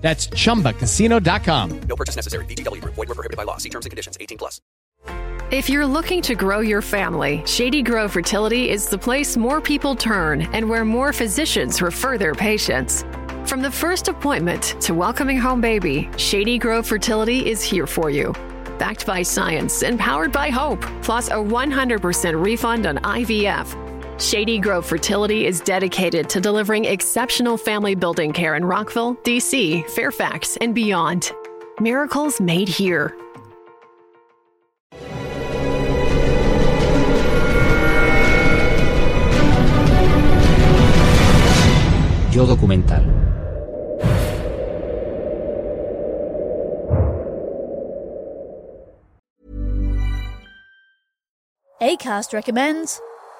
That's chumbacasino.com. No purchase necessary. VGW Group. Void were prohibited by law. See terms and conditions. 18 plus. If you're looking to grow your family, Shady Grove Fertility is the place more people turn and where more physicians refer their patients. From the first appointment to welcoming home baby, Shady Grove Fertility is here for you. Backed by science and powered by hope, plus a 100% refund on IVF. Shady Grove Fertility is dedicated to delivering exceptional family building care in Rockville, DC, Fairfax, and beyond. Miracles made here. Yo documental. ACAST recommends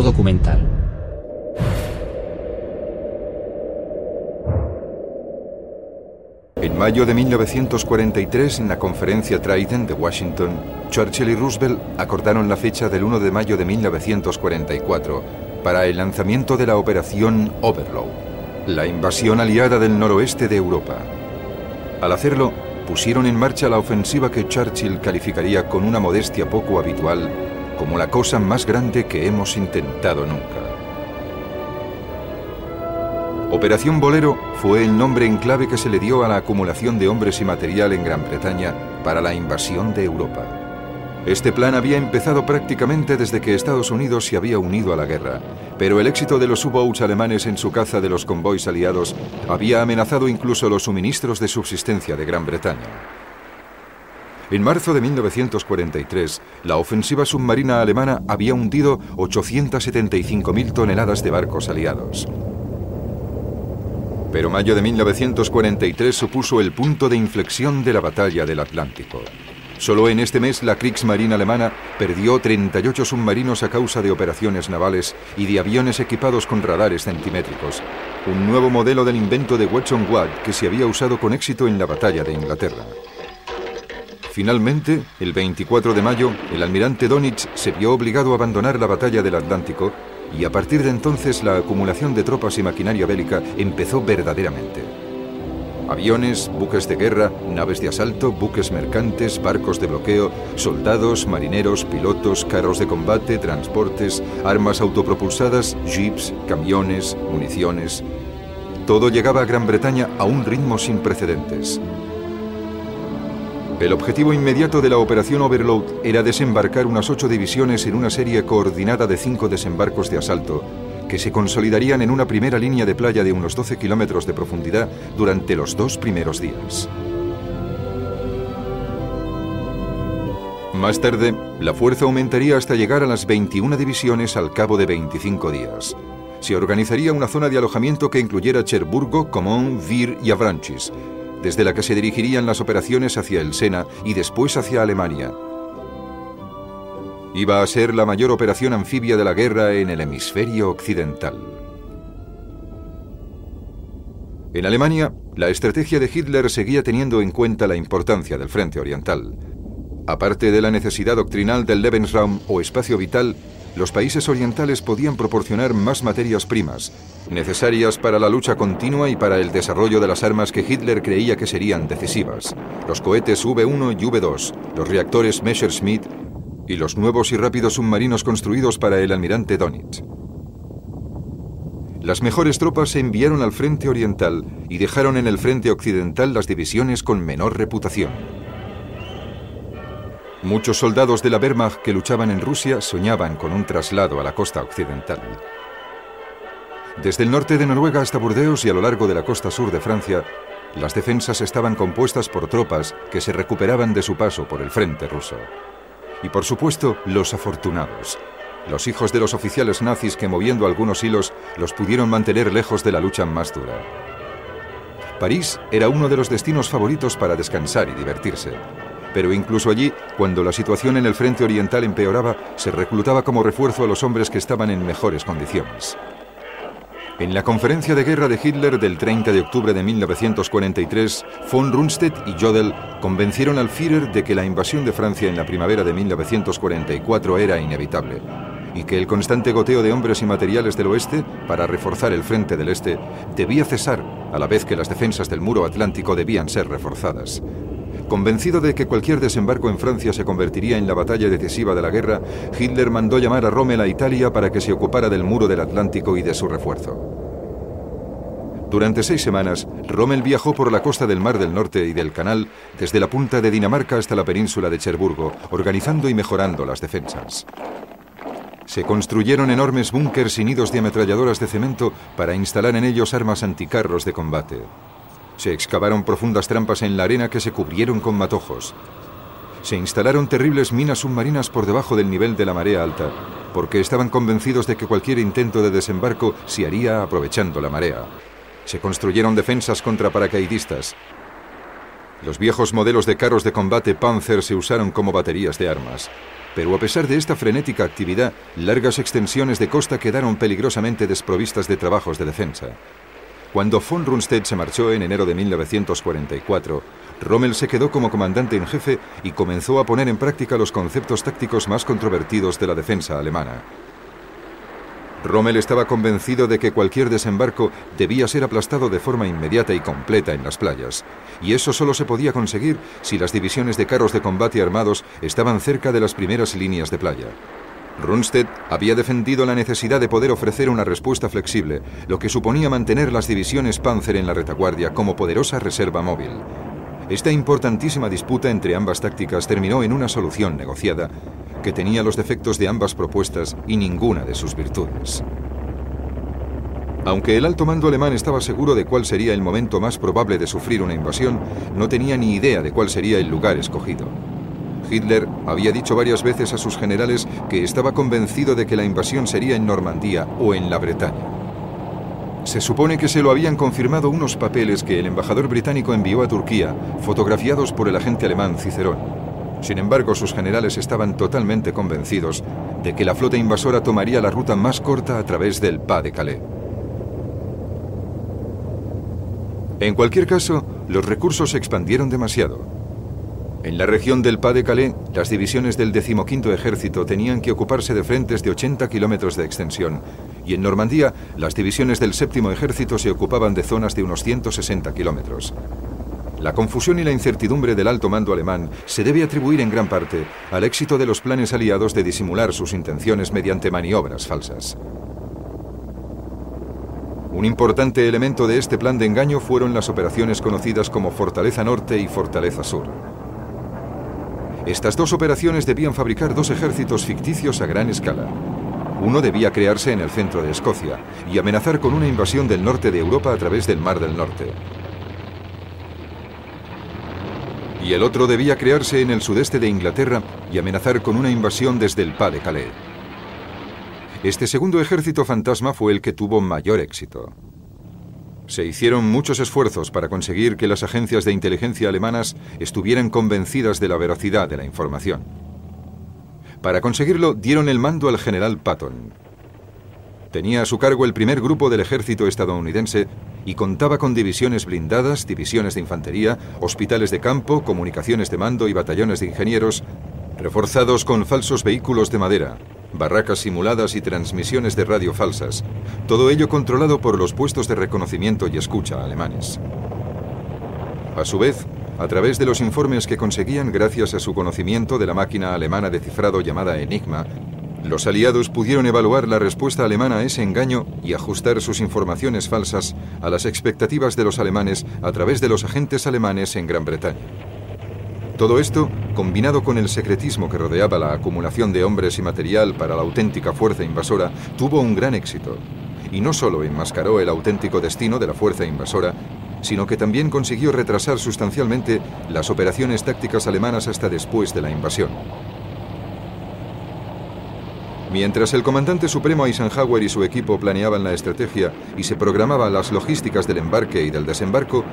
Documental. En mayo de 1943, en la conferencia Trident de Washington, Churchill y Roosevelt acordaron la fecha del 1 de mayo de 1944 para el lanzamiento de la operación Overlord, la invasión aliada del noroeste de Europa. Al hacerlo, pusieron en marcha la ofensiva que Churchill calificaría con una modestia poco habitual como la cosa más grande que hemos intentado nunca. Operación Bolero fue el nombre en clave que se le dio a la acumulación de hombres y material en Gran Bretaña para la invasión de Europa. Este plan había empezado prácticamente desde que Estados Unidos se había unido a la guerra, pero el éxito de los U-boats alemanes en su caza de los convoys aliados había amenazado incluso los suministros de subsistencia de Gran Bretaña. En marzo de 1943, la ofensiva submarina alemana había hundido 875.000 toneladas de barcos aliados. Pero mayo de 1943 supuso el punto de inflexión de la batalla del Atlántico. Solo en este mes la Kriegsmarine alemana perdió 38 submarinos a causa de operaciones navales y de aviones equipados con radares centimétricos, un nuevo modelo del invento de Watson Watt que se había usado con éxito en la batalla de Inglaterra. Finalmente, el 24 de mayo, el almirante Donitz se vio obligado a abandonar la batalla del Atlántico y a partir de entonces la acumulación de tropas y maquinaria bélica empezó verdaderamente. Aviones, buques de guerra, naves de asalto, buques mercantes, barcos de bloqueo, soldados, marineros, pilotos, carros de combate, transportes, armas autopropulsadas, jeeps, camiones, municiones. Todo llegaba a Gran Bretaña a un ritmo sin precedentes. El objetivo inmediato de la operación Overload era desembarcar unas ocho divisiones en una serie coordinada de cinco desembarcos de asalto, que se consolidarían en una primera línea de playa de unos 12 kilómetros de profundidad durante los dos primeros días. Más tarde, la fuerza aumentaría hasta llegar a las 21 divisiones al cabo de 25 días. Se organizaría una zona de alojamiento que incluyera Cherburgo, Comón, Vir y Avranches, desde la que se dirigirían las operaciones hacia el Sena y después hacia Alemania. Iba a ser la mayor operación anfibia de la guerra en el hemisferio occidental. En Alemania, la estrategia de Hitler seguía teniendo en cuenta la importancia del frente oriental. Aparte de la necesidad doctrinal del Lebensraum o espacio vital, los países orientales podían proporcionar más materias primas, necesarias para la lucha continua y para el desarrollo de las armas que Hitler creía que serían decisivas. Los cohetes V1 y V2, los reactores Messerschmitt y los nuevos y rápidos submarinos construidos para el almirante Donitz. Las mejores tropas se enviaron al frente oriental y dejaron en el frente occidental las divisiones con menor reputación. Muchos soldados de la Wehrmacht que luchaban en Rusia soñaban con un traslado a la costa occidental. Desde el norte de Noruega hasta Burdeos y a lo largo de la costa sur de Francia, las defensas estaban compuestas por tropas que se recuperaban de su paso por el frente ruso. Y por supuesto, los afortunados, los hijos de los oficiales nazis que moviendo algunos hilos los pudieron mantener lejos de la lucha más dura. París era uno de los destinos favoritos para descansar y divertirse. Pero incluso allí, cuando la situación en el frente oriental empeoraba, se reclutaba como refuerzo a los hombres que estaban en mejores condiciones. En la conferencia de guerra de Hitler del 30 de octubre de 1943, von Rundstedt y Jodl convencieron al Führer de que la invasión de Francia en la primavera de 1944 era inevitable y que el constante goteo de hombres y materiales del oeste para reforzar el frente del este debía cesar a la vez que las defensas del muro atlántico debían ser reforzadas. Convencido de que cualquier desembarco en Francia se convertiría en la batalla decisiva de la guerra, Hitler mandó llamar a Rommel a Italia para que se ocupara del muro del Atlántico y de su refuerzo. Durante seis semanas, Rommel viajó por la costa del Mar del Norte y del Canal, desde la punta de Dinamarca hasta la península de Cherburgo, organizando y mejorando las defensas. Se construyeron enormes búnkers y nidos de ametralladoras de cemento para instalar en ellos armas anticarros de combate. Se excavaron profundas trampas en la arena que se cubrieron con matojos. Se instalaron terribles minas submarinas por debajo del nivel de la marea alta, porque estaban convencidos de que cualquier intento de desembarco se haría aprovechando la marea. Se construyeron defensas contra paracaidistas. Los viejos modelos de carros de combate Panzer se usaron como baterías de armas. Pero a pesar de esta frenética actividad, largas extensiones de costa quedaron peligrosamente desprovistas de trabajos de defensa. Cuando von Rundstedt se marchó en enero de 1944, Rommel se quedó como comandante en jefe y comenzó a poner en práctica los conceptos tácticos más controvertidos de la defensa alemana. Rommel estaba convencido de que cualquier desembarco debía ser aplastado de forma inmediata y completa en las playas, y eso solo se podía conseguir si las divisiones de carros de combate armados estaban cerca de las primeras líneas de playa. Rundstedt había defendido la necesidad de poder ofrecer una respuesta flexible, lo que suponía mantener las divisiones Panzer en la retaguardia como poderosa reserva móvil. Esta importantísima disputa entre ambas tácticas terminó en una solución negociada que tenía los defectos de ambas propuestas y ninguna de sus virtudes. Aunque el alto mando alemán estaba seguro de cuál sería el momento más probable de sufrir una invasión, no tenía ni idea de cuál sería el lugar escogido. Hitler había dicho varias veces a sus generales que estaba convencido de que la invasión sería en Normandía o en la Bretaña. Se supone que se lo habían confirmado unos papeles que el embajador británico envió a Turquía, fotografiados por el agente alemán Cicerón. Sin embargo, sus generales estaban totalmente convencidos de que la flota invasora tomaría la ruta más corta a través del Pas de Calais. En cualquier caso, los recursos se expandieron demasiado. En la región del Pas de Calais, las divisiones del decimoquinto ejército tenían que ocuparse de frentes de 80 kilómetros de extensión, y en Normandía, las divisiones del séptimo ejército se ocupaban de zonas de unos 160 kilómetros. La confusión y la incertidumbre del alto mando alemán se debe atribuir en gran parte al éxito de los planes aliados de disimular sus intenciones mediante maniobras falsas. Un importante elemento de este plan de engaño fueron las operaciones conocidas como Fortaleza Norte y Fortaleza Sur. Estas dos operaciones debían fabricar dos ejércitos ficticios a gran escala. Uno debía crearse en el centro de Escocia y amenazar con una invasión del norte de Europa a través del Mar del Norte. Y el otro debía crearse en el sudeste de Inglaterra y amenazar con una invasión desde el Pas de Calais. Este segundo ejército fantasma fue el que tuvo mayor éxito. Se hicieron muchos esfuerzos para conseguir que las agencias de inteligencia alemanas estuvieran convencidas de la veracidad de la información. Para conseguirlo, dieron el mando al general Patton. Tenía a su cargo el primer grupo del ejército estadounidense y contaba con divisiones blindadas, divisiones de infantería, hospitales de campo, comunicaciones de mando y batallones de ingenieros, reforzados con falsos vehículos de madera, barracas simuladas y transmisiones de radio falsas, todo ello controlado por los puestos de reconocimiento y escucha alemanes. A su vez, a través de los informes que conseguían gracias a su conocimiento de la máquina alemana de cifrado llamada Enigma, los aliados pudieron evaluar la respuesta alemana a ese engaño y ajustar sus informaciones falsas a las expectativas de los alemanes a través de los agentes alemanes en Gran Bretaña. Todo esto, combinado con el secretismo que rodeaba la acumulación de hombres y material para la auténtica fuerza invasora, tuvo un gran éxito. Y no solo enmascaró el auténtico destino de la fuerza invasora, sino que también consiguió retrasar sustancialmente las operaciones tácticas alemanas hasta después de la invasión. Mientras el comandante supremo Eisenhower y su equipo planeaban la estrategia y se programaban las logísticas del embarque y del desembarco,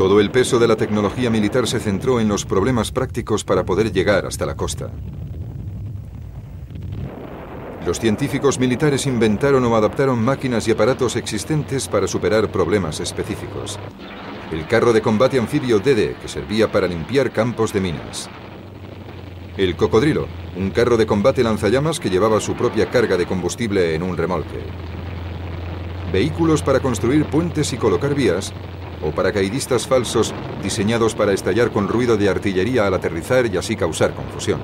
todo el peso de la tecnología militar se centró en los problemas prácticos para poder llegar hasta la costa. Los científicos militares inventaron o adaptaron máquinas y aparatos existentes para superar problemas específicos. El carro de combate anfibio Dede, que servía para limpiar campos de minas. El cocodrilo, un carro de combate lanzallamas que llevaba su propia carga de combustible en un remolque. Vehículos para construir puentes y colocar vías, o paracaidistas falsos diseñados para estallar con ruido de artillería al aterrizar y así causar confusión.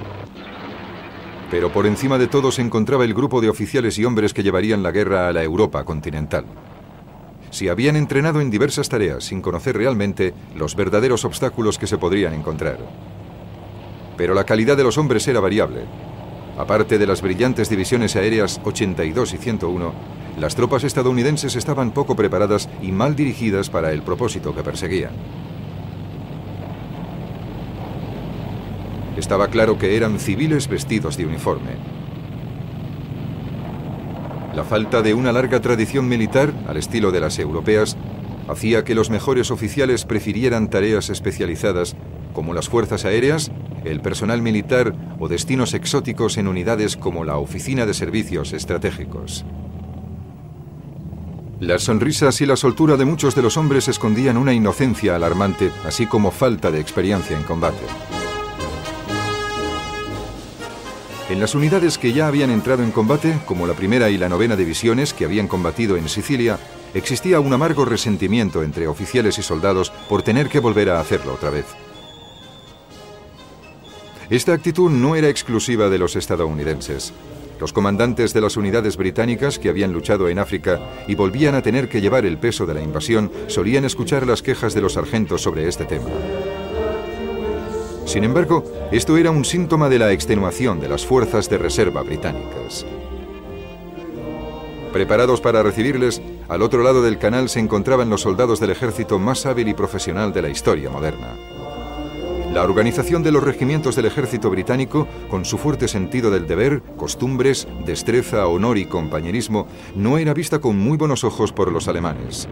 Pero por encima de todo se encontraba el grupo de oficiales y hombres que llevarían la guerra a la Europa continental. Si habían entrenado en diversas tareas sin conocer realmente los verdaderos obstáculos que se podrían encontrar. Pero la calidad de los hombres era variable. Aparte de las brillantes divisiones aéreas 82 y 101, las tropas estadounidenses estaban poco preparadas y mal dirigidas para el propósito que perseguían. Estaba claro que eran civiles vestidos de uniforme. La falta de una larga tradición militar, al estilo de las europeas, hacía que los mejores oficiales prefirieran tareas especializadas como las fuerzas aéreas el personal militar o destinos exóticos en unidades como la Oficina de Servicios Estratégicos. Las sonrisas y la soltura de muchos de los hombres escondían una inocencia alarmante, así como falta de experiencia en combate. En las unidades que ya habían entrado en combate, como la primera y la novena divisiones que habían combatido en Sicilia, existía un amargo resentimiento entre oficiales y soldados por tener que volver a hacerlo otra vez. Esta actitud no era exclusiva de los estadounidenses. Los comandantes de las unidades británicas que habían luchado en África y volvían a tener que llevar el peso de la invasión solían escuchar las quejas de los sargentos sobre este tema. Sin embargo, esto era un síntoma de la extenuación de las fuerzas de reserva británicas. Preparados para recibirles, al otro lado del canal se encontraban los soldados del ejército más hábil y profesional de la historia moderna. La organización de los regimientos del ejército británico, con su fuerte sentido del deber, costumbres, destreza, honor y compañerismo, no era vista con muy buenos ojos por los alemanes.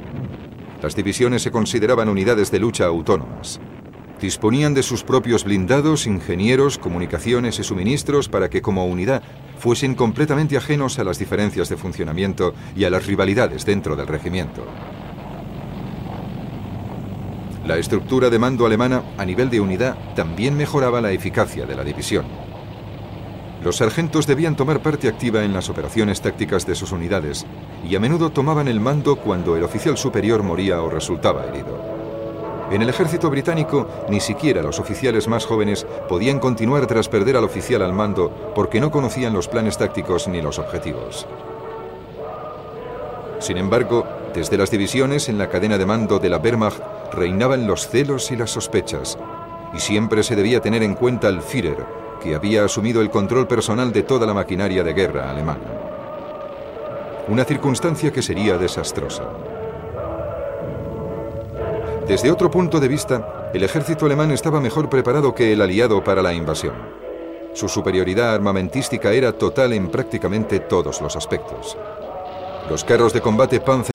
Las divisiones se consideraban unidades de lucha autónomas. Disponían de sus propios blindados, ingenieros, comunicaciones y suministros para que como unidad fuesen completamente ajenos a las diferencias de funcionamiento y a las rivalidades dentro del regimiento. La estructura de mando alemana a nivel de unidad también mejoraba la eficacia de la división. Los sargentos debían tomar parte activa en las operaciones tácticas de sus unidades y a menudo tomaban el mando cuando el oficial superior moría o resultaba herido. En el ejército británico, ni siquiera los oficiales más jóvenes podían continuar tras perder al oficial al mando porque no conocían los planes tácticos ni los objetivos. Sin embargo, desde las divisiones en la cadena de mando de la Wehrmacht reinaban los celos y las sospechas, y siempre se debía tener en cuenta el Führer, que había asumido el control personal de toda la maquinaria de guerra alemana. Una circunstancia que sería desastrosa. Desde otro punto de vista, el ejército alemán estaba mejor preparado que el aliado para la invasión. Su superioridad armamentística era total en prácticamente todos los aspectos. Los carros de combate Panzer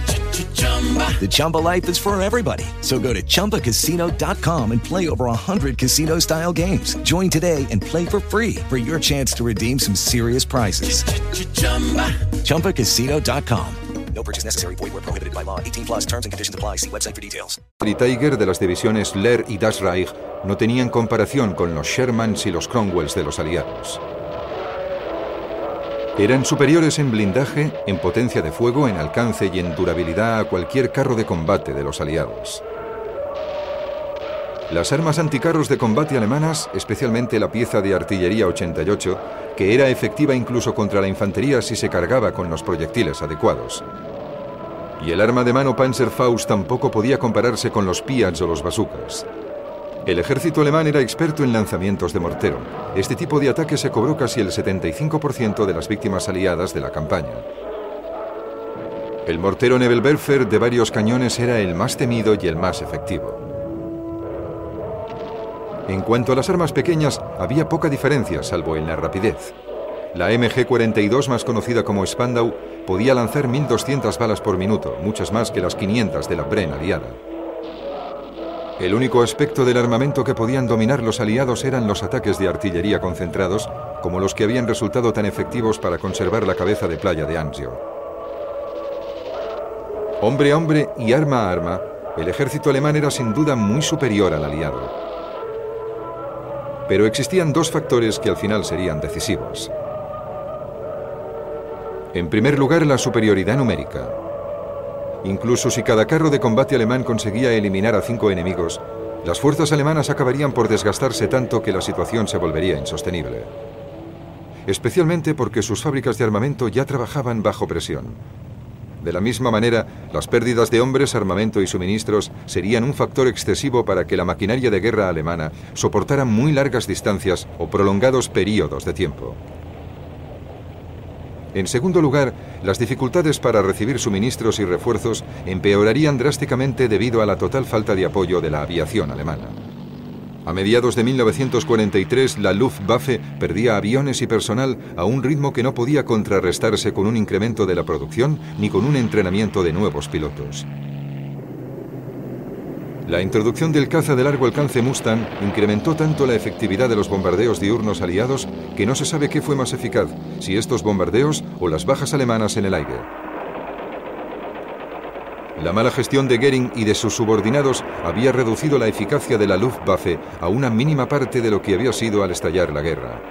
The Chumba life is for everybody. So go to ChumbaCasino.com and play over 100 casino style games. Join today and play for free for your chance to redeem some serious prizes. ChumbaCasino.com. No purchase necessary. Void where prohibited by law. 18 plus terms and conditions apply. See website for details. y Tiger de las divisiones Lehr y Das Reich no tenían comparación con los Shermans y los Cromwells de los aliados. Eran superiores en blindaje, en potencia de fuego, en alcance y en durabilidad a cualquier carro de combate de los aliados. Las armas anticarros de combate alemanas, especialmente la pieza de artillería 88, que era efectiva incluso contra la infantería si se cargaba con los proyectiles adecuados. Y el arma de mano Panzerfaust tampoco podía compararse con los Piats o los bazookas. El ejército alemán era experto en lanzamientos de mortero. Este tipo de ataque se cobró casi el 75% de las víctimas aliadas de la campaña. El mortero Nebelwerfer de varios cañones era el más temido y el más efectivo. En cuanto a las armas pequeñas, había poca diferencia, salvo en la rapidez. La MG-42, más conocida como Spandau, podía lanzar 1.200 balas por minuto, muchas más que las 500 de la Bren aliada. El único aspecto del armamento que podían dominar los aliados eran los ataques de artillería concentrados, como los que habían resultado tan efectivos para conservar la cabeza de playa de Anzio. Hombre a hombre y arma a arma, el ejército alemán era sin duda muy superior al aliado. Pero existían dos factores que al final serían decisivos. En primer lugar, la superioridad numérica. Incluso si cada carro de combate alemán conseguía eliminar a cinco enemigos, las fuerzas alemanas acabarían por desgastarse tanto que la situación se volvería insostenible. Especialmente porque sus fábricas de armamento ya trabajaban bajo presión. De la misma manera, las pérdidas de hombres, armamento y suministros serían un factor excesivo para que la maquinaria de guerra alemana soportara muy largas distancias o prolongados períodos de tiempo. En segundo lugar, las dificultades para recibir suministros y refuerzos empeorarían drásticamente debido a la total falta de apoyo de la aviación alemana. A mediados de 1943, la Luftwaffe perdía aviones y personal a un ritmo que no podía contrarrestarse con un incremento de la producción ni con un entrenamiento de nuevos pilotos. La introducción del caza de largo alcance Mustang incrementó tanto la efectividad de los bombardeos diurnos aliados que no se sabe qué fue más eficaz, si estos bombardeos o las bajas alemanas en el aire. La mala gestión de Goering y de sus subordinados había reducido la eficacia de la Luftwaffe a una mínima parte de lo que había sido al estallar la guerra.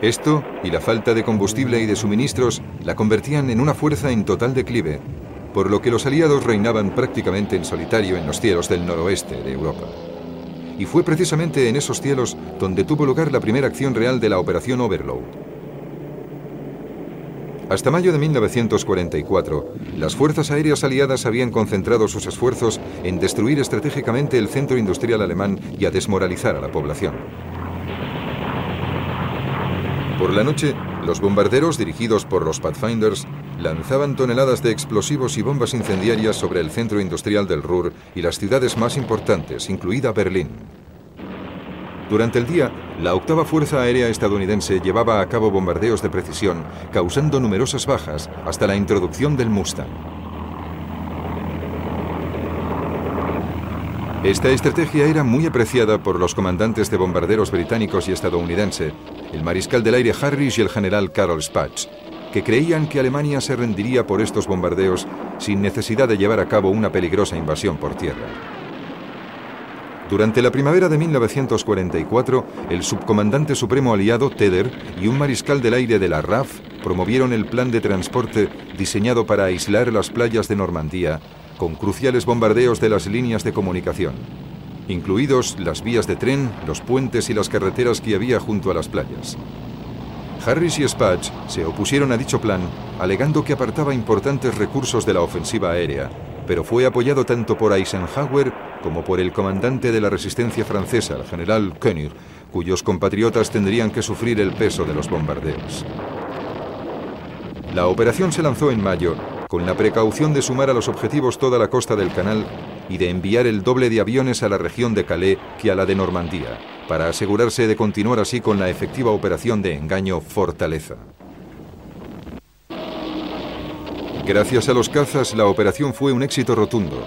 Esto y la falta de combustible y de suministros la convertían en una fuerza en total declive, por lo que los aliados reinaban prácticamente en solitario en los cielos del noroeste de Europa. Y fue precisamente en esos cielos donde tuvo lugar la primera acción real de la Operación Overlord. Hasta mayo de 1944, las fuerzas aéreas aliadas habían concentrado sus esfuerzos en destruir estratégicamente el centro industrial alemán y a desmoralizar a la población. Por la noche, los bombarderos dirigidos por los Pathfinders lanzaban toneladas de explosivos y bombas incendiarias sobre el centro industrial del Ruhr y las ciudades más importantes, incluida Berlín. Durante el día, la octava Fuerza Aérea estadounidense llevaba a cabo bombardeos de precisión, causando numerosas bajas hasta la introducción del Mustang. Esta estrategia era muy apreciada por los comandantes de bombarderos británicos y estadounidense, el mariscal del aire Harris y el general Carol Spaatz, que creían que Alemania se rendiría por estos bombardeos sin necesidad de llevar a cabo una peligrosa invasión por tierra. Durante la primavera de 1944, el subcomandante supremo aliado Teder y un mariscal del aire de la RAF promovieron el plan de transporte diseñado para aislar las playas de Normandía con cruciales bombardeos de las líneas de comunicación, incluidos las vías de tren, los puentes y las carreteras que había junto a las playas. Harris y Spatch se opusieron a dicho plan, alegando que apartaba importantes recursos de la ofensiva aérea, pero fue apoyado tanto por Eisenhower como por el comandante de la resistencia francesa, el general Koenig, cuyos compatriotas tendrían que sufrir el peso de los bombardeos. La operación se lanzó en mayo con la precaución de sumar a los objetivos toda la costa del canal y de enviar el doble de aviones a la región de Calais que a la de Normandía, para asegurarse de continuar así con la efectiva operación de engaño Fortaleza. Gracias a los cazas, la operación fue un éxito rotundo.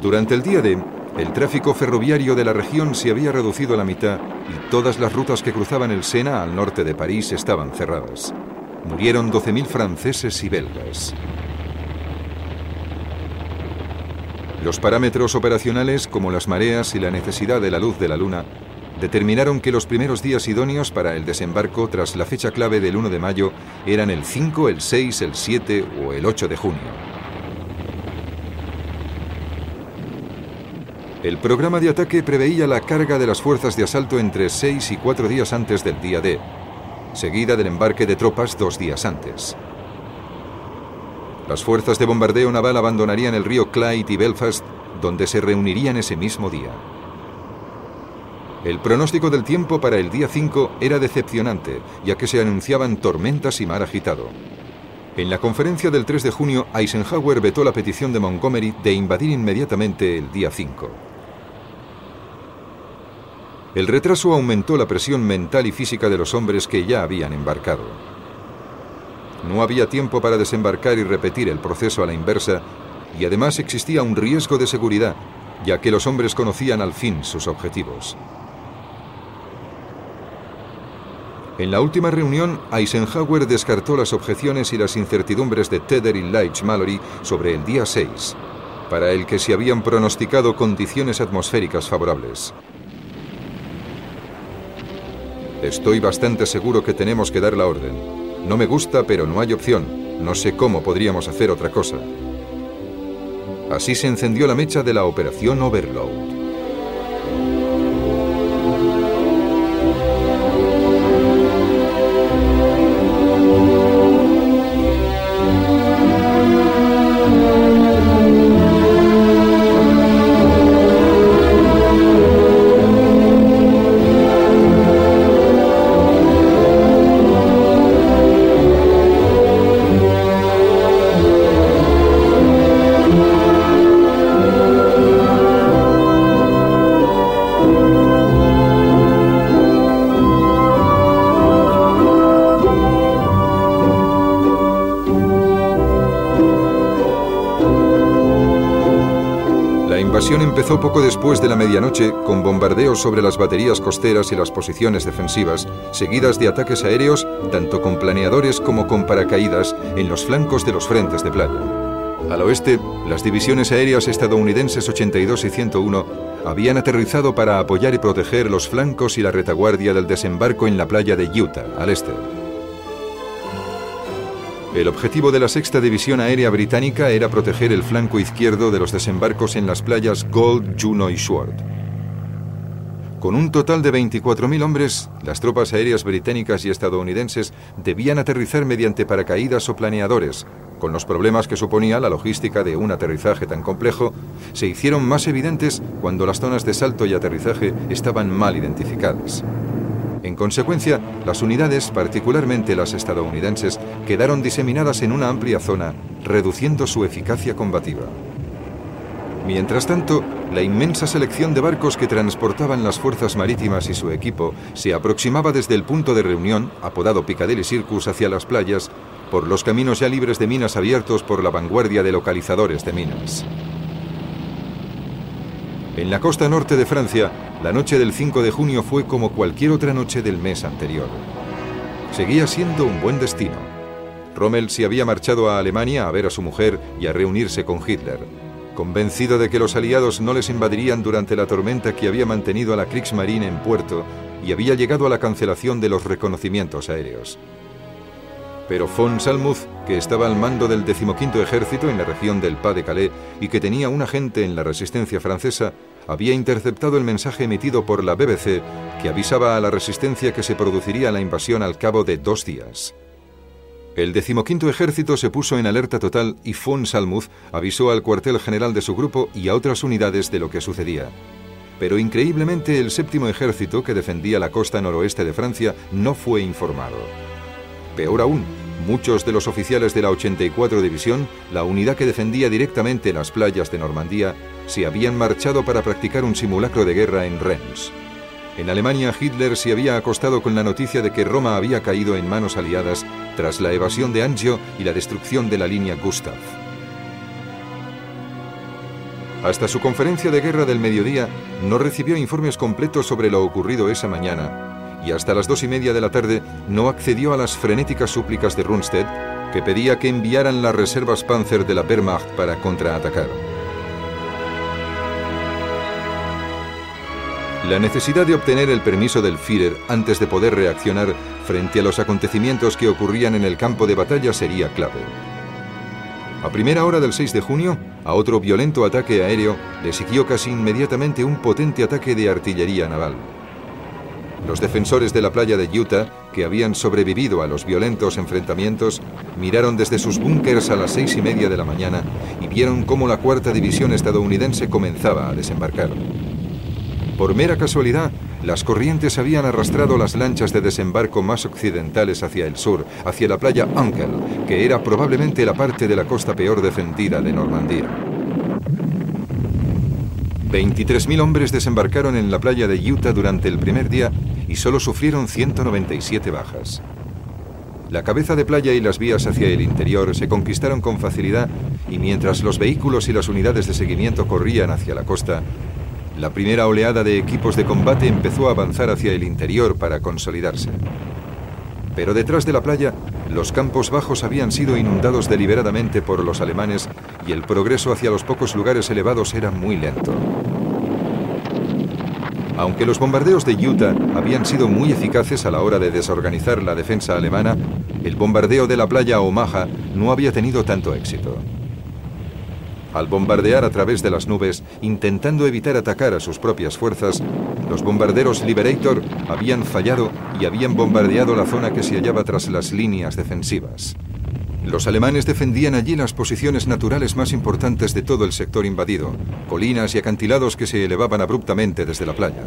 Durante el día D, el tráfico ferroviario de la región se había reducido a la mitad y todas las rutas que cruzaban el Sena al norte de París estaban cerradas murieron 12.000 franceses y belgas. Los parámetros operacionales, como las mareas y la necesidad de la luz de la luna, determinaron que los primeros días idóneos para el desembarco tras la fecha clave del 1 de mayo eran el 5, el 6, el 7 o el 8 de junio. El programa de ataque preveía la carga de las fuerzas de asalto entre 6 y 4 días antes del día D, seguida del embarque de tropas dos días antes. Las fuerzas de bombardeo naval abandonarían el río Clyde y Belfast, donde se reunirían ese mismo día. El pronóstico del tiempo para el día 5 era decepcionante, ya que se anunciaban tormentas y mar agitado. En la conferencia del 3 de junio, Eisenhower vetó la petición de Montgomery de invadir inmediatamente el día 5. El retraso aumentó la presión mental y física de los hombres que ya habían embarcado. No había tiempo para desembarcar y repetir el proceso a la inversa, y además existía un riesgo de seguridad, ya que los hombres conocían al fin sus objetivos. En la última reunión, Eisenhower descartó las objeciones y las incertidumbres de Tedder y Leitch Mallory sobre el día 6, para el que se habían pronosticado condiciones atmosféricas favorables. Estoy bastante seguro que tenemos que dar la orden. No me gusta, pero no hay opción. No sé cómo podríamos hacer otra cosa. Así se encendió la mecha de la operación Overload. Empezó poco después de la medianoche con bombardeos sobre las baterías costeras y las posiciones defensivas, seguidas de ataques aéreos tanto con planeadores como con paracaídas en los flancos de los frentes de playa. Al oeste, las divisiones aéreas estadounidenses 82 y 101 habían aterrizado para apoyar y proteger los flancos y la retaguardia del desembarco en la playa de Utah, al este. El objetivo de la sexta división aérea británica era proteger el flanco izquierdo de los desembarcos en las playas Gold, Juno y Sword. Con un total de 24.000 hombres, las tropas aéreas británicas y estadounidenses debían aterrizar mediante paracaídas o planeadores. Con los problemas que suponía la logística de un aterrizaje tan complejo, se hicieron más evidentes cuando las zonas de salto y aterrizaje estaban mal identificadas. En consecuencia, las unidades, particularmente las estadounidenses, quedaron diseminadas en una amplia zona, reduciendo su eficacia combativa. Mientras tanto, la inmensa selección de barcos que transportaban las fuerzas marítimas y su equipo se aproximaba desde el punto de reunión, apodado Piccadilly Circus, hacia las playas, por los caminos ya libres de minas abiertos por la vanguardia de localizadores de minas. En la costa norte de Francia, la noche del 5 de junio fue como cualquier otra noche del mes anterior. Seguía siendo un buen destino. Rommel se había marchado a Alemania a ver a su mujer y a reunirse con Hitler. Convencido de que los aliados no les invadirían durante la tormenta que había mantenido a la Kriegsmarine en puerto y había llegado a la cancelación de los reconocimientos aéreos. Pero von Salmuth, que estaba al mando del decimoquinto ejército en la región del Pas de Calais y que tenía un agente en la resistencia francesa, había interceptado el mensaje emitido por la BBC que avisaba a la resistencia que se produciría la invasión al cabo de dos días. El decimoquinto ejército se puso en alerta total y von Salmuth avisó al cuartel general de su grupo y a otras unidades de lo que sucedía. Pero increíblemente el séptimo ejército que defendía la costa noroeste de Francia no fue informado. Peor aún, muchos de los oficiales de la 84 División, la unidad que defendía directamente las playas de Normandía, se habían marchado para practicar un simulacro de guerra en Reims. En Alemania, Hitler se había acostado con la noticia de que Roma había caído en manos aliadas tras la evasión de Angio y la destrucción de la línea Gustav. Hasta su conferencia de guerra del mediodía, no recibió informes completos sobre lo ocurrido esa mañana, y hasta las dos y media de la tarde no accedió a las frenéticas súplicas de Rundstedt, que pedía que enviaran las reservas Panzer de la Wehrmacht para contraatacar. La necesidad de obtener el permiso del Führer antes de poder reaccionar frente a los acontecimientos que ocurrían en el campo de batalla sería clave. A primera hora del 6 de junio, a otro violento ataque aéreo le siguió casi inmediatamente un potente ataque de artillería naval. Los defensores de la playa de Utah, que habían sobrevivido a los violentos enfrentamientos, miraron desde sus búnkers a las seis y media de la mañana y vieron cómo la cuarta división estadounidense comenzaba a desembarcar. Por mera casualidad, las corrientes habían arrastrado las lanchas de desembarco más occidentales hacia el sur, hacia la playa Uncle, que era probablemente la parte de la costa peor defendida de Normandía. 23.000 hombres desembarcaron en la playa de Utah durante el primer día y solo sufrieron 197 bajas. La cabeza de playa y las vías hacia el interior se conquistaron con facilidad y mientras los vehículos y las unidades de seguimiento corrían hacia la costa, la primera oleada de equipos de combate empezó a avanzar hacia el interior para consolidarse. Pero detrás de la playa, los campos bajos habían sido inundados deliberadamente por los alemanes y el progreso hacia los pocos lugares elevados era muy lento. Aunque los bombardeos de Utah habían sido muy eficaces a la hora de desorganizar la defensa alemana, el bombardeo de la playa Omaha no había tenido tanto éxito. Al bombardear a través de las nubes, intentando evitar atacar a sus propias fuerzas, los bombarderos Liberator habían fallado y habían bombardeado la zona que se hallaba tras las líneas defensivas. Los alemanes defendían allí las posiciones naturales más importantes de todo el sector invadido, colinas y acantilados que se elevaban abruptamente desde la playa.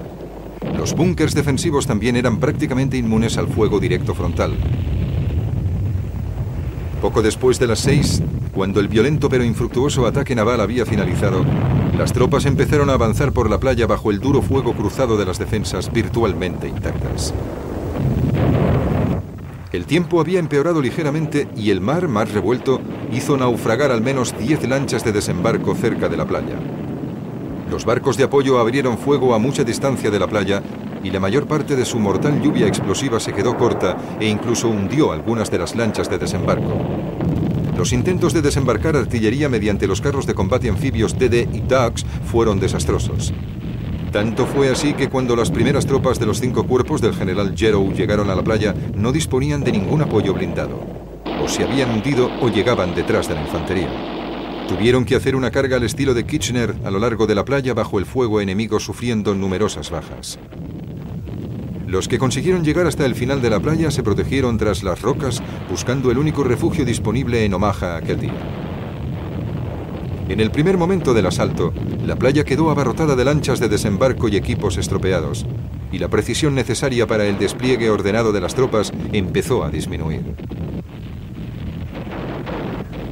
Los búnkers defensivos también eran prácticamente inmunes al fuego directo frontal. Poco después de las seis, cuando el violento pero infructuoso ataque naval había finalizado, las tropas empezaron a avanzar por la playa bajo el duro fuego cruzado de las defensas virtualmente intactas. El tiempo había empeorado ligeramente y el mar, más revuelto, hizo naufragar al menos 10 lanchas de desembarco cerca de la playa. Los barcos de apoyo abrieron fuego a mucha distancia de la playa y la mayor parte de su mortal lluvia explosiva se quedó corta e incluso hundió algunas de las lanchas de desembarco. Los intentos de desembarcar artillería mediante los carros de combate anfibios DD y Dax fueron desastrosos. Tanto fue así que cuando las primeras tropas de los cinco cuerpos del general Jarrow llegaron a la playa, no disponían de ningún apoyo blindado. O se habían hundido o llegaban detrás de la infantería. Tuvieron que hacer una carga al estilo de Kitchener a lo largo de la playa bajo el fuego enemigo sufriendo numerosas bajas. Los que consiguieron llegar hasta el final de la playa se protegieron tras las rocas, buscando el único refugio disponible en Omaha aquel día. En el primer momento del asalto, la playa quedó abarrotada de lanchas de desembarco y equipos estropeados, y la precisión necesaria para el despliegue ordenado de las tropas empezó a disminuir.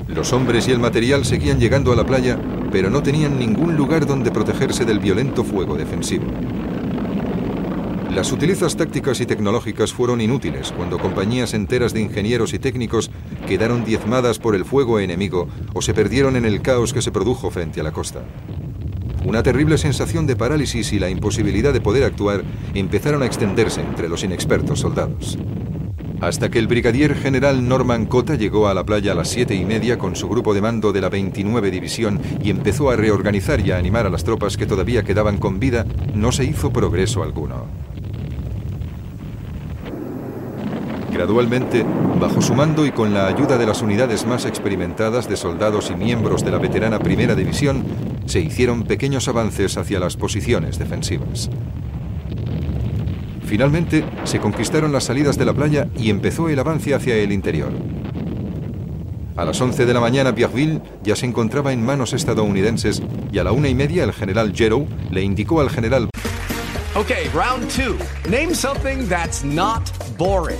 Los hombres y el material seguían llegando a la playa, pero no tenían ningún lugar donde protegerse del violento fuego defensivo. Las sutilezas tácticas y tecnológicas fueron inútiles cuando compañías enteras de ingenieros y técnicos quedaron diezmadas por el fuego enemigo o se perdieron en el caos que se produjo frente a la costa. una terrible sensación de parálisis y la imposibilidad de poder actuar empezaron a extenderse entre los inexpertos soldados. Hasta que el brigadier general Norman Cota llegó a la playa a las siete y media con su grupo de mando de la 29 División y empezó a reorganizar y a animar a las tropas que todavía quedaban con vida, no se hizo progreso alguno. Gradualmente, bajo su mando y con la ayuda de las unidades más experimentadas de soldados y miembros de la veterana Primera División, se hicieron pequeños avances hacia las posiciones defensivas. Finalmente, se conquistaron las salidas de la playa y empezó el avance hacia el interior. A las 11 de la mañana, Pierreville ya se encontraba en manos estadounidenses y a la una y media el general Jero le indicó al general round. Name something that's not boring.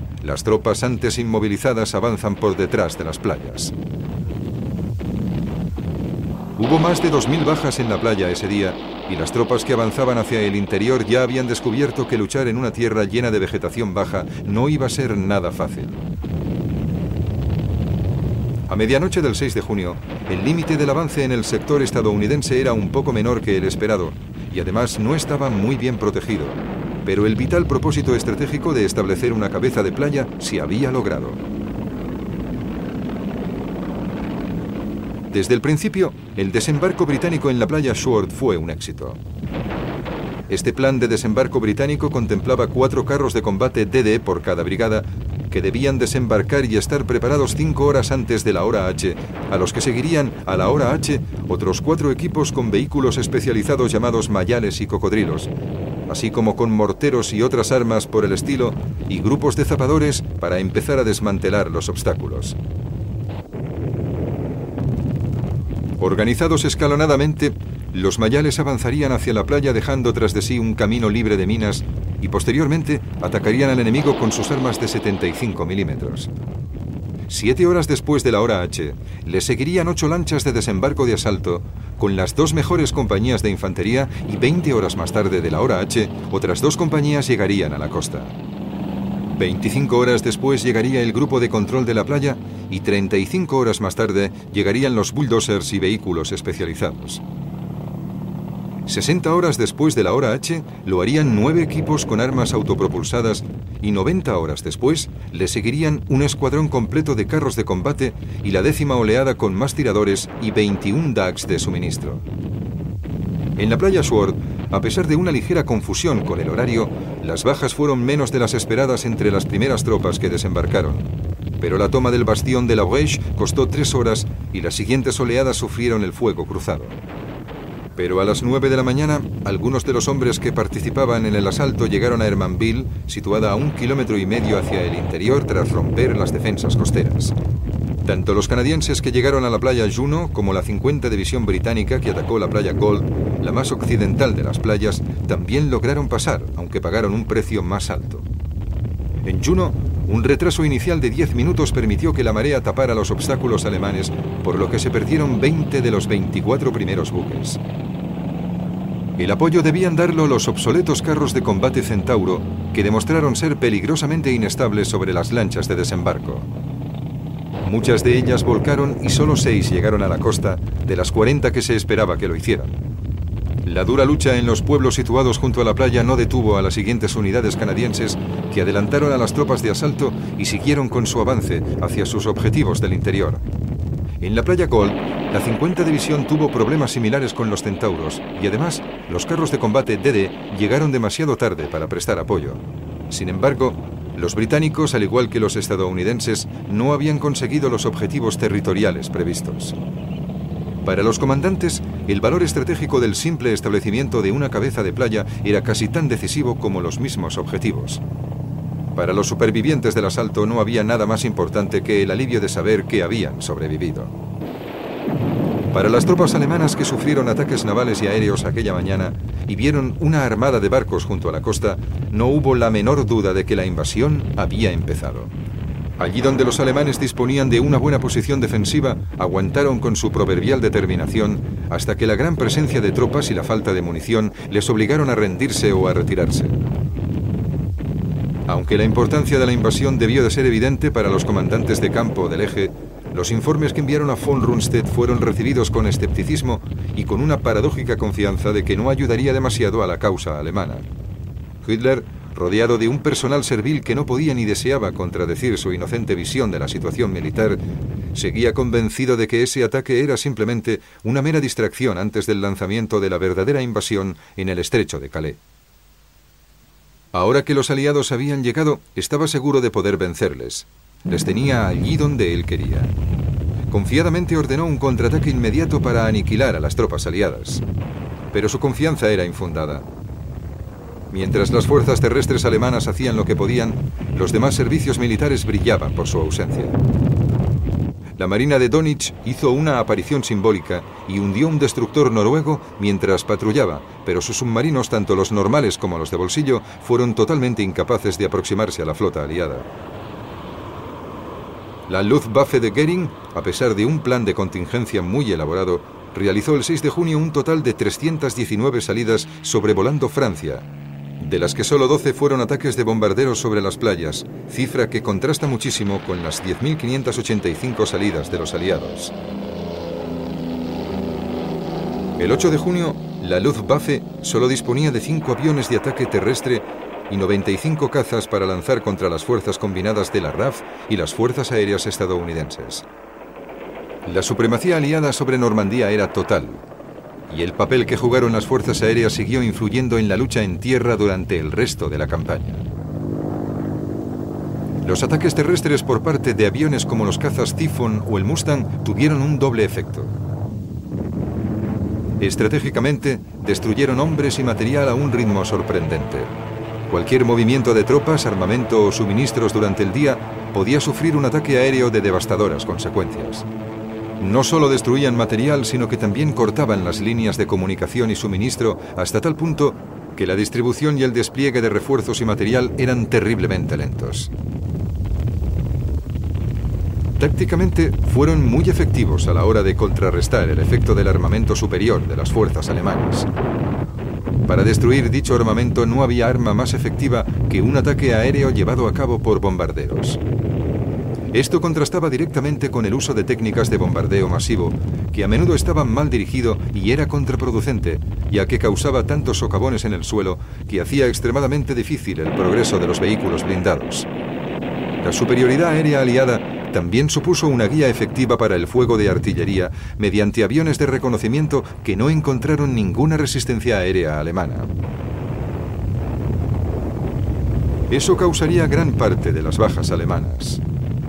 las tropas antes inmovilizadas avanzan por detrás de las playas. Hubo más de 2.000 bajas en la playa ese día y las tropas que avanzaban hacia el interior ya habían descubierto que luchar en una tierra llena de vegetación baja no iba a ser nada fácil. A medianoche del 6 de junio, el límite del avance en el sector estadounidense era un poco menor que el esperado y además no estaba muy bien protegido. Pero el vital propósito estratégico de establecer una cabeza de playa se había logrado. Desde el principio, el desembarco británico en la playa Sword fue un éxito. Este plan de desembarco británico contemplaba cuatro carros de combate DD por cada brigada que debían desembarcar y estar preparados cinco horas antes de la hora H, a los que seguirían a la hora H otros cuatro equipos con vehículos especializados llamados mayales y cocodrilos, así como con morteros y otras armas por el estilo y grupos de zapadores para empezar a desmantelar los obstáculos. Organizados escalonadamente, los mayales avanzarían hacia la playa dejando tras de sí un camino libre de minas y posteriormente atacarían al enemigo con sus armas de 75 milímetros. Siete horas después de la hora H, le seguirían ocho lanchas de desembarco de asalto con las dos mejores compañías de infantería y 20 horas más tarde de la hora H, otras dos compañías llegarían a la costa. 25 horas después llegaría el grupo de control de la playa y 35 horas más tarde llegarían los bulldozers y vehículos especializados. 60 horas después de la hora H lo harían nueve equipos con armas autopropulsadas y 90 horas después le seguirían un escuadrón completo de carros de combate y la décima oleada con más tiradores y 21 DAX de suministro. En la playa Sword, a pesar de una ligera confusión con el horario, las bajas fueron menos de las esperadas entre las primeras tropas que desembarcaron. Pero la toma del bastión de la Brèche costó tres horas y las siguientes oleadas sufrieron el fuego cruzado. Pero a las 9 de la mañana, algunos de los hombres que participaban en el asalto llegaron a Hermanville, situada a un kilómetro y medio hacia el interior tras romper las defensas costeras. Tanto los canadienses que llegaron a la playa Juno como la 50 División Británica que atacó la playa Gold, la más occidental de las playas, también lograron pasar, aunque pagaron un precio más alto. En Juno, un retraso inicial de 10 minutos permitió que la marea tapara los obstáculos alemanes, por lo que se perdieron 20 de los 24 primeros buques. El apoyo debían darlo los obsoletos carros de combate Centauro, que demostraron ser peligrosamente inestables sobre las lanchas de desembarco. Muchas de ellas volcaron y solo seis llegaron a la costa, de las 40 que se esperaba que lo hicieran. La dura lucha en los pueblos situados junto a la playa no detuvo a las siguientes unidades canadienses que adelantaron a las tropas de asalto y siguieron con su avance hacia sus objetivos del interior. En la playa Gold, la 50 División tuvo problemas similares con los centauros y además los carros de combate DD llegaron demasiado tarde para prestar apoyo. Sin embargo, los británicos, al igual que los estadounidenses, no habían conseguido los objetivos territoriales previstos. Para los comandantes, el valor estratégico del simple establecimiento de una cabeza de playa era casi tan decisivo como los mismos objetivos. Para los supervivientes del asalto no había nada más importante que el alivio de saber que habían sobrevivido. Para las tropas alemanas que sufrieron ataques navales y aéreos aquella mañana y vieron una armada de barcos junto a la costa, no hubo la menor duda de que la invasión había empezado. Allí donde los alemanes disponían de una buena posición defensiva, aguantaron con su proverbial determinación hasta que la gran presencia de tropas y la falta de munición les obligaron a rendirse o a retirarse. Aunque la importancia de la invasión debió de ser evidente para los comandantes de campo del eje, los informes que enviaron a von Rundstedt fueron recibidos con escepticismo y con una paradójica confianza de que no ayudaría demasiado a la causa alemana. Hitler, rodeado de un personal servil que no podía ni deseaba contradecir su inocente visión de la situación militar, seguía convencido de que ese ataque era simplemente una mera distracción antes del lanzamiento de la verdadera invasión en el estrecho de Calais. Ahora que los aliados habían llegado, estaba seguro de poder vencerles. Les tenía allí donde él quería. Confiadamente ordenó un contraataque inmediato para aniquilar a las tropas aliadas. Pero su confianza era infundada. Mientras las fuerzas terrestres alemanas hacían lo que podían, los demás servicios militares brillaban por su ausencia. La Marina de Donich hizo una aparición simbólica y hundió un destructor noruego mientras patrullaba, pero sus submarinos, tanto los normales como los de bolsillo, fueron totalmente incapaces de aproximarse a la flota aliada. La Luftwaffe de Goering, a pesar de un plan de contingencia muy elaborado, realizó el 6 de junio un total de 319 salidas sobrevolando Francia, de las que solo 12 fueron ataques de bombarderos sobre las playas, cifra que contrasta muchísimo con las 10.585 salidas de los aliados. El 8 de junio, la Luftwaffe solo disponía de 5 aviones de ataque terrestre y 95 cazas para lanzar contra las fuerzas combinadas de la RAF y las fuerzas aéreas estadounidenses. La supremacía aliada sobre Normandía era total, y el papel que jugaron las fuerzas aéreas siguió influyendo en la lucha en tierra durante el resto de la campaña. Los ataques terrestres por parte de aviones como los cazas Typhoon o el Mustang tuvieron un doble efecto. Estratégicamente, destruyeron hombres y material a un ritmo sorprendente. Cualquier movimiento de tropas, armamento o suministros durante el día podía sufrir un ataque aéreo de devastadoras consecuencias. No solo destruían material, sino que también cortaban las líneas de comunicación y suministro hasta tal punto que la distribución y el despliegue de refuerzos y material eran terriblemente lentos. Tácticamente fueron muy efectivos a la hora de contrarrestar el efecto del armamento superior de las fuerzas alemanas. Para destruir dicho armamento no había arma más efectiva que un ataque aéreo llevado a cabo por bombarderos. Esto contrastaba directamente con el uso de técnicas de bombardeo masivo, que a menudo estaban mal dirigido y era contraproducente, ya que causaba tantos socavones en el suelo que hacía extremadamente difícil el progreso de los vehículos blindados. La superioridad aérea aliada también supuso una guía efectiva para el fuego de artillería mediante aviones de reconocimiento que no encontraron ninguna resistencia aérea alemana. Eso causaría gran parte de las bajas alemanas.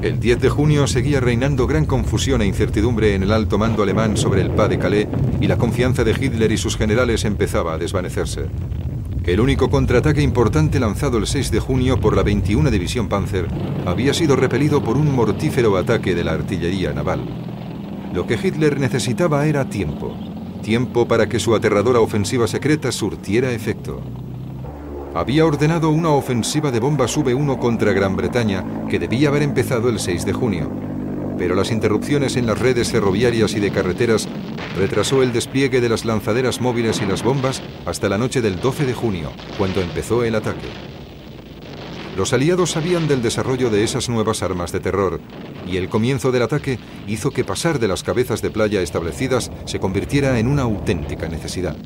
El 10 de junio seguía reinando gran confusión e incertidumbre en el alto mando alemán sobre el Pas de Calais y la confianza de Hitler y sus generales empezaba a desvanecerse. El único contraataque importante lanzado el 6 de junio por la 21 División Panzer había sido repelido por un mortífero ataque de la artillería naval. Lo que Hitler necesitaba era tiempo, tiempo para que su aterradora ofensiva secreta surtiera efecto. Había ordenado una ofensiva de bombas V1 contra Gran Bretaña que debía haber empezado el 6 de junio, pero las interrupciones en las redes ferroviarias y de carreteras retrasó el despliegue de las lanzaderas móviles y las bombas hasta la noche del 12 de junio, cuando empezó el ataque. Los aliados sabían del desarrollo de esas nuevas armas de terror, y el comienzo del ataque hizo que pasar de las cabezas de playa establecidas se convirtiera en una auténtica necesidad.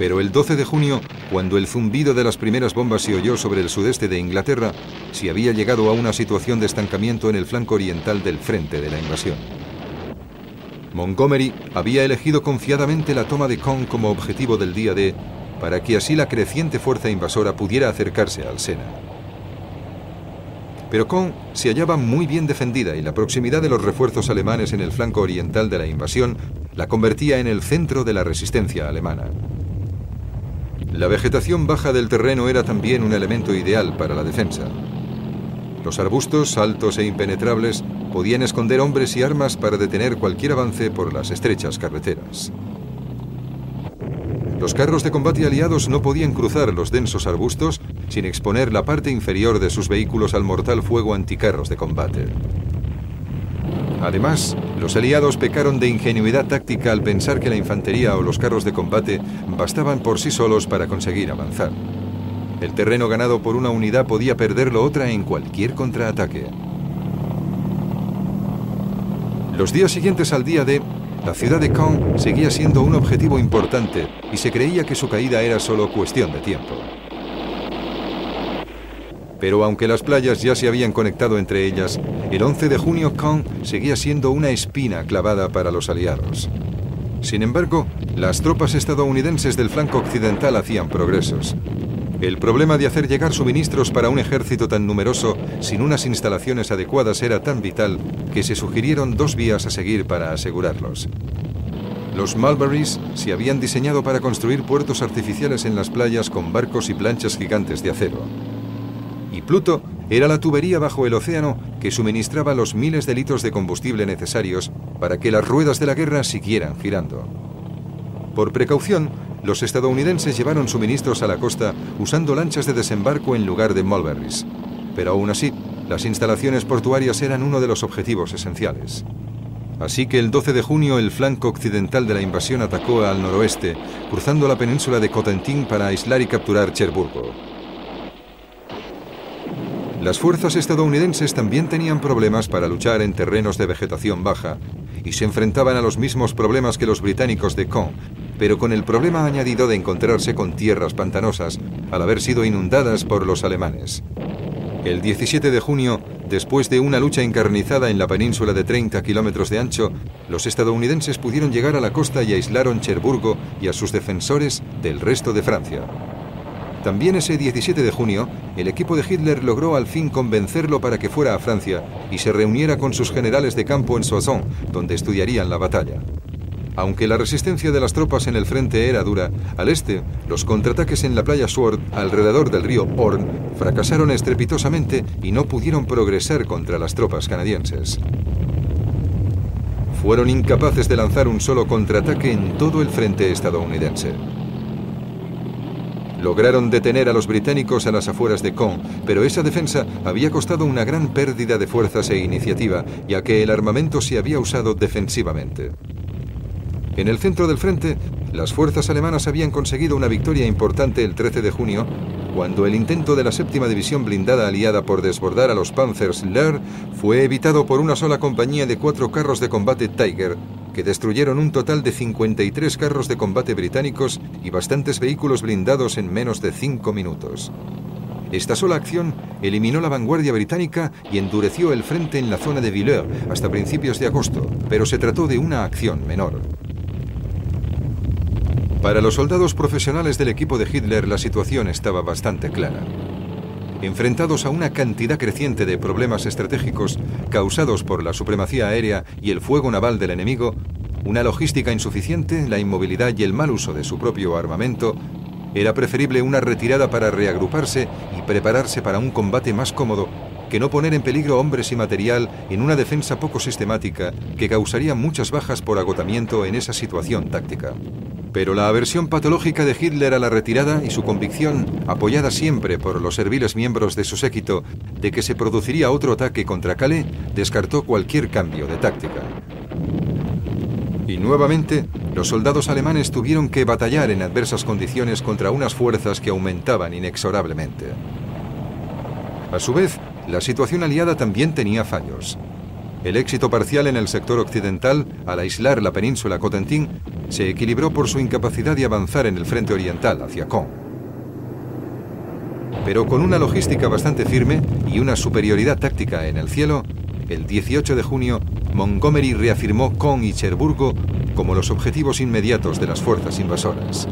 Pero el 12 de junio, cuando el zumbido de las primeras bombas se oyó sobre el sudeste de Inglaterra, se había llegado a una situación de estancamiento en el flanco oriental del frente de la invasión. Montgomery había elegido confiadamente la toma de Caen como objetivo del día D para que así la creciente fuerza invasora pudiera acercarse al Sena. Pero Caen se hallaba muy bien defendida y la proximidad de los refuerzos alemanes en el flanco oriental de la invasión la convertía en el centro de la resistencia alemana. La vegetación baja del terreno era también un elemento ideal para la defensa. Los arbustos, altos e impenetrables, podían esconder hombres y armas para detener cualquier avance por las estrechas carreteras. Los carros de combate aliados no podían cruzar los densos arbustos sin exponer la parte inferior de sus vehículos al mortal fuego anticarros de combate. Además, los aliados pecaron de ingenuidad táctica al pensar que la infantería o los carros de combate bastaban por sí solos para conseguir avanzar. El terreno ganado por una unidad podía perderlo otra en cualquier contraataque. Los días siguientes al día de, la ciudad de Caen seguía siendo un objetivo importante y se creía que su caída era solo cuestión de tiempo. Pero aunque las playas ya se habían conectado entre ellas, el 11 de junio Caen seguía siendo una espina clavada para los aliados. Sin embargo, las tropas estadounidenses del flanco occidental hacían progresos. El problema de hacer llegar suministros para un ejército tan numeroso sin unas instalaciones adecuadas era tan vital que se sugirieron dos vías a seguir para asegurarlos. Los Mulberries se habían diseñado para construir puertos artificiales en las playas con barcos y planchas gigantes de acero. Pluto era la tubería bajo el océano que suministraba los miles de litros de combustible necesarios para que las ruedas de la guerra siguieran girando. Por precaución, los estadounidenses llevaron suministros a la costa usando lanchas de desembarco en lugar de mulberries. Pero aún así, las instalaciones portuarias eran uno de los objetivos esenciales. Así que el 12 de junio el flanco occidental de la invasión atacó al noroeste, cruzando la península de Cotentin para aislar y capturar Cherburgo. Las fuerzas estadounidenses también tenían problemas para luchar en terrenos de vegetación baja y se enfrentaban a los mismos problemas que los británicos de Caen, pero con el problema añadido de encontrarse con tierras pantanosas al haber sido inundadas por los alemanes. El 17 de junio, después de una lucha encarnizada en la península de 30 kilómetros de ancho, los estadounidenses pudieron llegar a la costa y aislaron Cherburgo y a sus defensores del resto de Francia. También ese 17 de junio, el equipo de Hitler logró al fin convencerlo para que fuera a Francia y se reuniera con sus generales de campo en Soissons, donde estudiarían la batalla. Aunque la resistencia de las tropas en el frente era dura, al este, los contraataques en la playa Sword, alrededor del río Orne, fracasaron estrepitosamente y no pudieron progresar contra las tropas canadienses. Fueron incapaces de lanzar un solo contraataque en todo el frente estadounidense. Lograron detener a los británicos a las afueras de Caen, pero esa defensa había costado una gran pérdida de fuerzas e iniciativa, ya que el armamento se había usado defensivamente. En el centro del frente, las fuerzas alemanas habían conseguido una victoria importante el 13 de junio, cuando el intento de la séptima división blindada aliada por desbordar a los Panzers Lehr fue evitado por una sola compañía de cuatro carros de combate Tiger, que destruyeron un total de 53 carros de combate británicos y bastantes vehículos blindados en menos de cinco minutos. Esta sola acción eliminó la vanguardia británica y endureció el frente en la zona de Villers hasta principios de agosto, pero se trató de una acción menor. Para los soldados profesionales del equipo de Hitler la situación estaba bastante clara. Enfrentados a una cantidad creciente de problemas estratégicos causados por la supremacía aérea y el fuego naval del enemigo, una logística insuficiente, la inmovilidad y el mal uso de su propio armamento, era preferible una retirada para reagruparse y prepararse para un combate más cómodo que no poner en peligro hombres y material en una defensa poco sistemática que causaría muchas bajas por agotamiento en esa situación táctica. Pero la aversión patológica de Hitler a la retirada y su convicción, apoyada siempre por los serviles miembros de su séquito, de que se produciría otro ataque contra Calais, descartó cualquier cambio de táctica. Y nuevamente, los soldados alemanes tuvieron que batallar en adversas condiciones contra unas fuerzas que aumentaban inexorablemente. A su vez, la situación aliada también tenía fallos. El éxito parcial en el sector occidental, al aislar la península Cotentin, se equilibró por su incapacidad de avanzar en el frente oriental hacia Caen. Pero con una logística bastante firme y una superioridad táctica en el cielo, el 18 de junio, Montgomery reafirmó Caen y Cherburgo como los objetivos inmediatos de las fuerzas invasoras.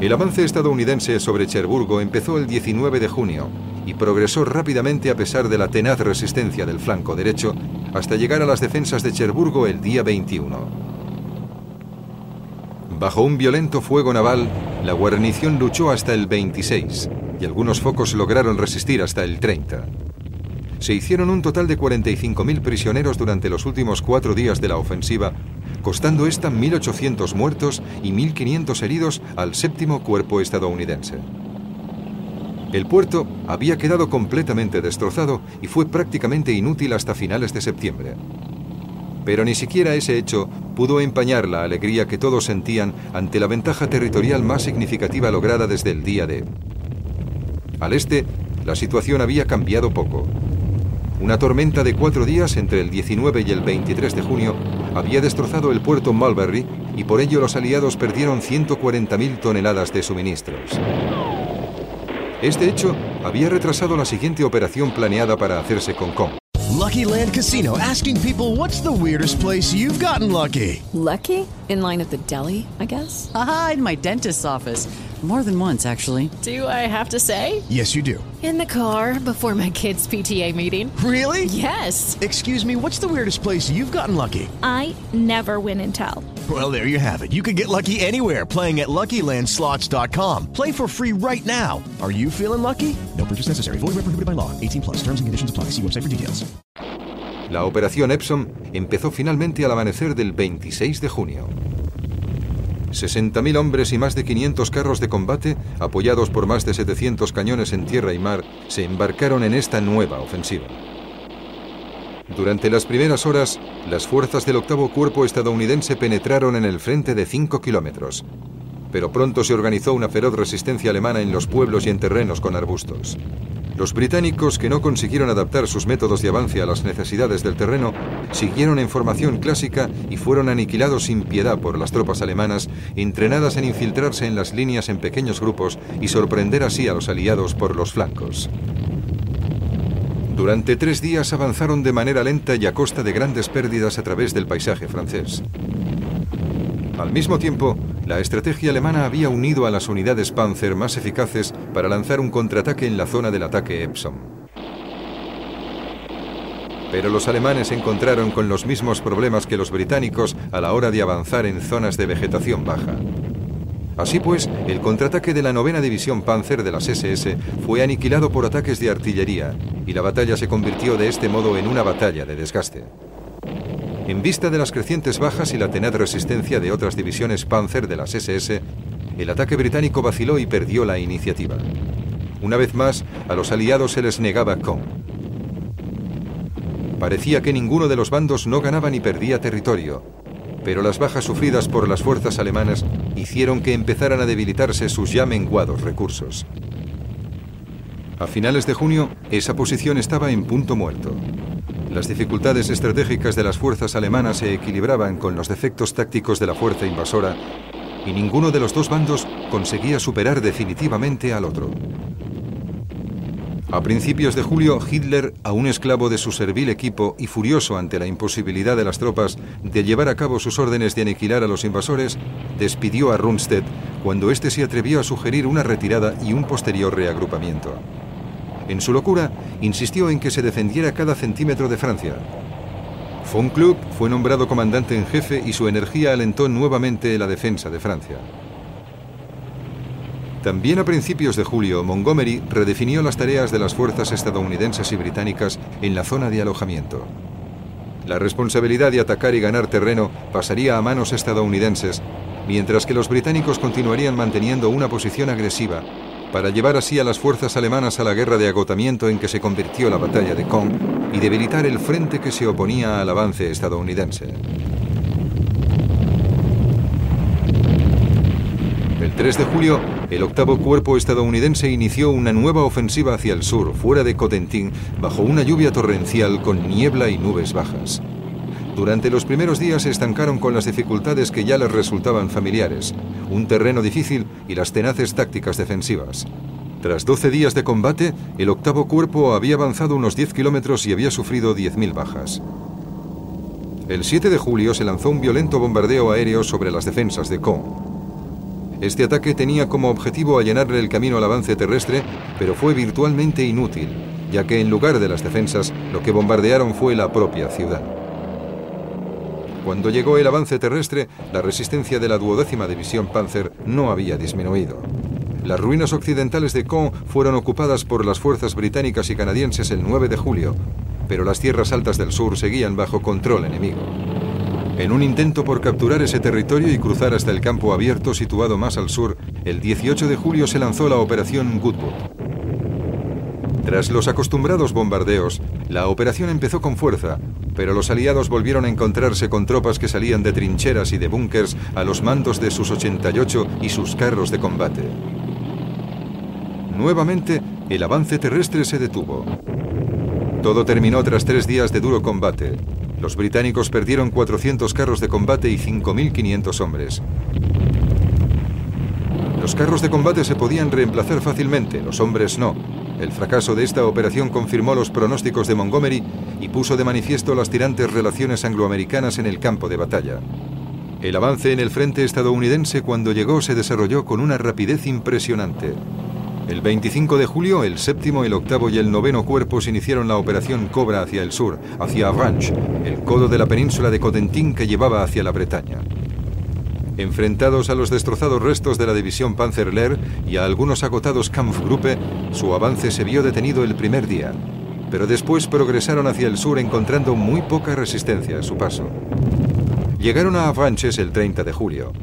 El avance estadounidense sobre Cherburgo empezó el 19 de junio y progresó rápidamente a pesar de la tenaz resistencia del flanco derecho hasta llegar a las defensas de Cherburgo el día 21. Bajo un violento fuego naval, la guarnición luchó hasta el 26 y algunos focos lograron resistir hasta el 30. Se hicieron un total de 45.000 prisioneros durante los últimos cuatro días de la ofensiva, costando esta 1.800 muertos y 1.500 heridos al séptimo cuerpo estadounidense. El puerto había quedado completamente destrozado y fue prácticamente inútil hasta finales de septiembre. Pero ni siquiera ese hecho pudo empañar la alegría que todos sentían ante la ventaja territorial más significativa lograda desde el día de. Al este, la situación había cambiado poco. Una tormenta de cuatro días entre el 19 y el 23 de junio había destrozado el puerto Mulberry y por ello los aliados perdieron 140.000 toneladas de suministros. Este hecho había retrasado la siguiente operación planeada para hacerse con Kong. Lucky Land Casino asking people what's the weirdest place you've gotten lucky? Lucky? In line at the deli, I guess? Aha, in my dentist's office. More than once, actually. Do I have to say? Yes, you do. In the car before my kids' PTA meeting. Really? Yes. Excuse me, what's the weirdest place you've gotten lucky? I never win and tell. Well, there you have it. You can get lucky anywhere playing at LuckyLandSlots.com. Play for free right now. Are you feeling lucky? No purchase necessary. Void where prohibited by law. 18 plus. Terms and conditions apply. See website for details. La operación Epsom empezó finalmente al amanecer del 26 de junio. 60.000 hombres y más de 500 carros de combate, apoyados por más de 700 cañones en tierra y mar, se embarcaron en esta nueva ofensiva. Durante las primeras horas, las fuerzas del octavo cuerpo estadounidense penetraron en el frente de 5 kilómetros. Pero pronto se organizó una feroz resistencia alemana en los pueblos y en terrenos con arbustos. Los británicos, que no consiguieron adaptar sus métodos de avance a las necesidades del terreno, siguieron en formación clásica y fueron aniquilados sin piedad por las tropas alemanas, entrenadas en infiltrarse en las líneas en pequeños grupos y sorprender así a los aliados por los flancos. Durante tres días avanzaron de manera lenta y a costa de grandes pérdidas a través del paisaje francés. Al mismo tiempo, la estrategia alemana había unido a las unidades Panzer más eficaces para lanzar un contraataque en la zona del ataque Epsom. Pero los alemanes se encontraron con los mismos problemas que los británicos a la hora de avanzar en zonas de vegetación baja. Así pues, el contraataque de la novena división Panzer de las SS fue aniquilado por ataques de artillería y la batalla se convirtió de este modo en una batalla de desgaste. En vista de las crecientes bajas y la tenaz resistencia de otras divisiones Panzer de las SS, el ataque británico vaciló y perdió la iniciativa. Una vez más, a los aliados se les negaba con. Parecía que ninguno de los bandos no ganaba ni perdía territorio, pero las bajas sufridas por las fuerzas alemanas hicieron que empezaran a debilitarse sus ya menguados recursos. A finales de junio, esa posición estaba en punto muerto. Las dificultades estratégicas de las fuerzas alemanas se equilibraban con los defectos tácticos de la fuerza invasora y ninguno de los dos bandos conseguía superar definitivamente al otro. A principios de julio, Hitler, aún esclavo de su servil equipo y furioso ante la imposibilidad de las tropas de llevar a cabo sus órdenes de aniquilar a los invasores, despidió a Rundstedt cuando éste se atrevió a sugerir una retirada y un posterior reagrupamiento. En su locura, insistió en que se defendiera cada centímetro de Francia. Von Kluck fue nombrado comandante en jefe y su energía alentó nuevamente la defensa de Francia. También a principios de julio, Montgomery redefinió las tareas de las fuerzas estadounidenses y británicas en la zona de alojamiento. La responsabilidad de atacar y ganar terreno pasaría a manos estadounidenses, mientras que los británicos continuarían manteniendo una posición agresiva para llevar así a las fuerzas alemanas a la guerra de agotamiento en que se convirtió la batalla de Caen y debilitar el frente que se oponía al avance estadounidense. El 3 de julio, el octavo cuerpo estadounidense inició una nueva ofensiva hacia el sur, fuera de Cotentin, bajo una lluvia torrencial con niebla y nubes bajas. Durante los primeros días se estancaron con las dificultades que ya les resultaban familiares, un terreno difícil y las tenaces tácticas defensivas. Tras 12 días de combate, el octavo cuerpo había avanzado unos 10 kilómetros y había sufrido 10.000 bajas. El 7 de julio se lanzó un violento bombardeo aéreo sobre las defensas de Caen. Este ataque tenía como objetivo allanarle el camino al avance terrestre, pero fue virtualmente inútil, ya que en lugar de las defensas, lo que bombardearon fue la propia ciudad. Cuando llegó el avance terrestre, la resistencia de la duodécima división Panzer no había disminuido. Las ruinas occidentales de Caen fueron ocupadas por las fuerzas británicas y canadienses el 9 de julio, pero las tierras altas del sur seguían bajo control enemigo. En un intento por capturar ese territorio y cruzar hasta el campo abierto situado más al sur, el 18 de julio se lanzó la Operación Goodwood. Tras los acostumbrados bombardeos, la operación empezó con fuerza, pero los aliados volvieron a encontrarse con tropas que salían de trincheras y de búnkers a los mandos de sus 88 y sus carros de combate. Nuevamente, el avance terrestre se detuvo. Todo terminó tras tres días de duro combate. Los británicos perdieron 400 carros de combate y 5.500 hombres. Los carros de combate se podían reemplazar fácilmente, los hombres no. El fracaso de esta operación confirmó los pronósticos de Montgomery y puso de manifiesto las tirantes relaciones angloamericanas en el campo de batalla. El avance en el frente estadounidense cuando llegó se desarrolló con una rapidez impresionante. El 25 de julio, el séptimo, el octavo y el noveno cuerpos iniciaron la operación Cobra hacia el sur, hacia Avranches, el codo de la península de Cotentin que llevaba hacia la Bretaña. Enfrentados a los destrozados restos de la división Panzerlehr y a algunos agotados Kampfgruppe, su avance se vio detenido el primer día, pero después progresaron hacia el sur encontrando muy poca resistencia a su paso. Llegaron a Avranches el 30 de julio.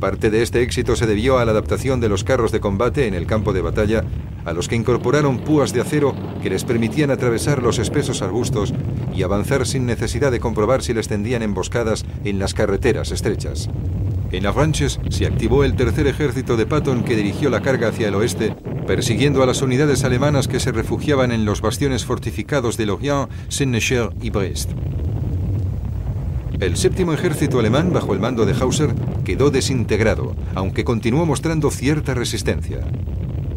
Parte de este éxito se debió a la adaptación de los carros de combate en el campo de batalla, a los que incorporaron púas de acero que les permitían atravesar los espesos arbustos y avanzar sin necesidad de comprobar si les tendían emboscadas en las carreteras estrechas. En Avranches se activó el tercer ejército de Patton que dirigió la carga hacia el oeste, persiguiendo a las unidades alemanas que se refugiaban en los bastiones fortificados de Lorient, Saint-Necher y Brest. El séptimo ejército alemán, bajo el mando de Hauser, quedó desintegrado, aunque continuó mostrando cierta resistencia.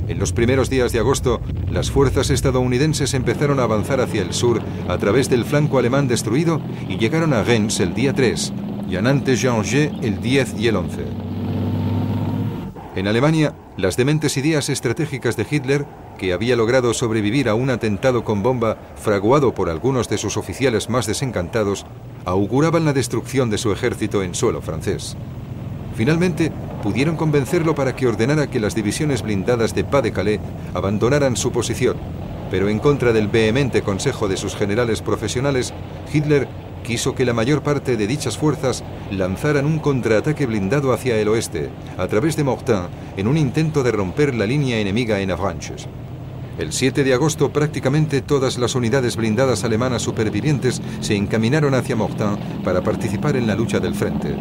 En los primeros días de agosto, las fuerzas estadounidenses empezaron a avanzar hacia el sur a través del flanco alemán destruido y llegaron a Rennes el día 3 y a Nantes-Angers el 10 y el 11. En Alemania, las dementes ideas estratégicas de Hitler, que había logrado sobrevivir a un atentado con bomba fraguado por algunos de sus oficiales más desencantados, auguraban la destrucción de su ejército en suelo francés. Finalmente, pudieron convencerlo para que ordenara que las divisiones blindadas de Pas-de-Calais abandonaran su posición, pero en contra del vehemente consejo de sus generales profesionales, Hitler quiso que la mayor parte de dichas fuerzas lanzaran un contraataque blindado hacia el oeste, a través de Mortain, en un intento de romper la línea enemiga en Avranches. El 7 de agosto prácticamente todas las unidades blindadas alemanas supervivientes se encaminaron hacia Mortain para participar en la lucha del frente.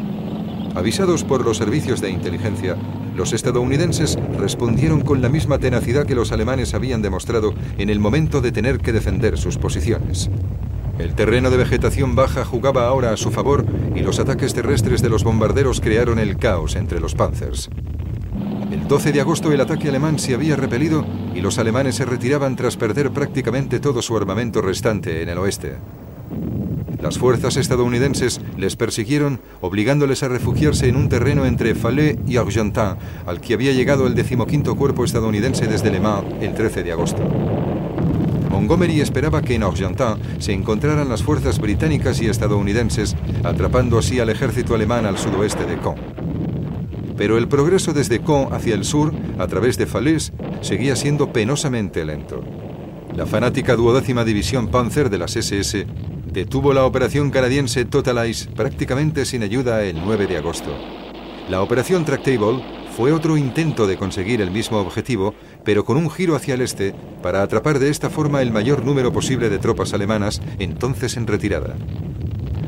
Avisados por los servicios de inteligencia, los estadounidenses respondieron con la misma tenacidad que los alemanes habían demostrado en el momento de tener que defender sus posiciones. El terreno de vegetación baja jugaba ahora a su favor y los ataques terrestres de los bombarderos crearon el caos entre los panzers. El 12 de agosto el ataque alemán se había repelido y los alemanes se retiraban tras perder prácticamente todo su armamento restante en el oeste. Las fuerzas estadounidenses les persiguieron, obligándoles a refugiarse en un terreno entre Falaise y Argentan, al que había llegado el decimoquinto cuerpo estadounidense desde Le Mans el 13 de agosto. Montgomery esperaba que en Argentan se encontraran las fuerzas británicas y estadounidenses, atrapando así al ejército alemán al sudoeste de Caen. Pero el progreso desde Caen hacia el sur, a través de Falaise, seguía siendo penosamente lento. La fanática duodécima división Panzer de las SS detuvo la operación canadiense Total Ice prácticamente sin ayuda el 9 de agosto. La operación Tractable fue otro intento de conseguir el mismo objetivo, pero con un giro hacia el este para atrapar de esta forma el mayor número posible de tropas alemanas, entonces en retirada.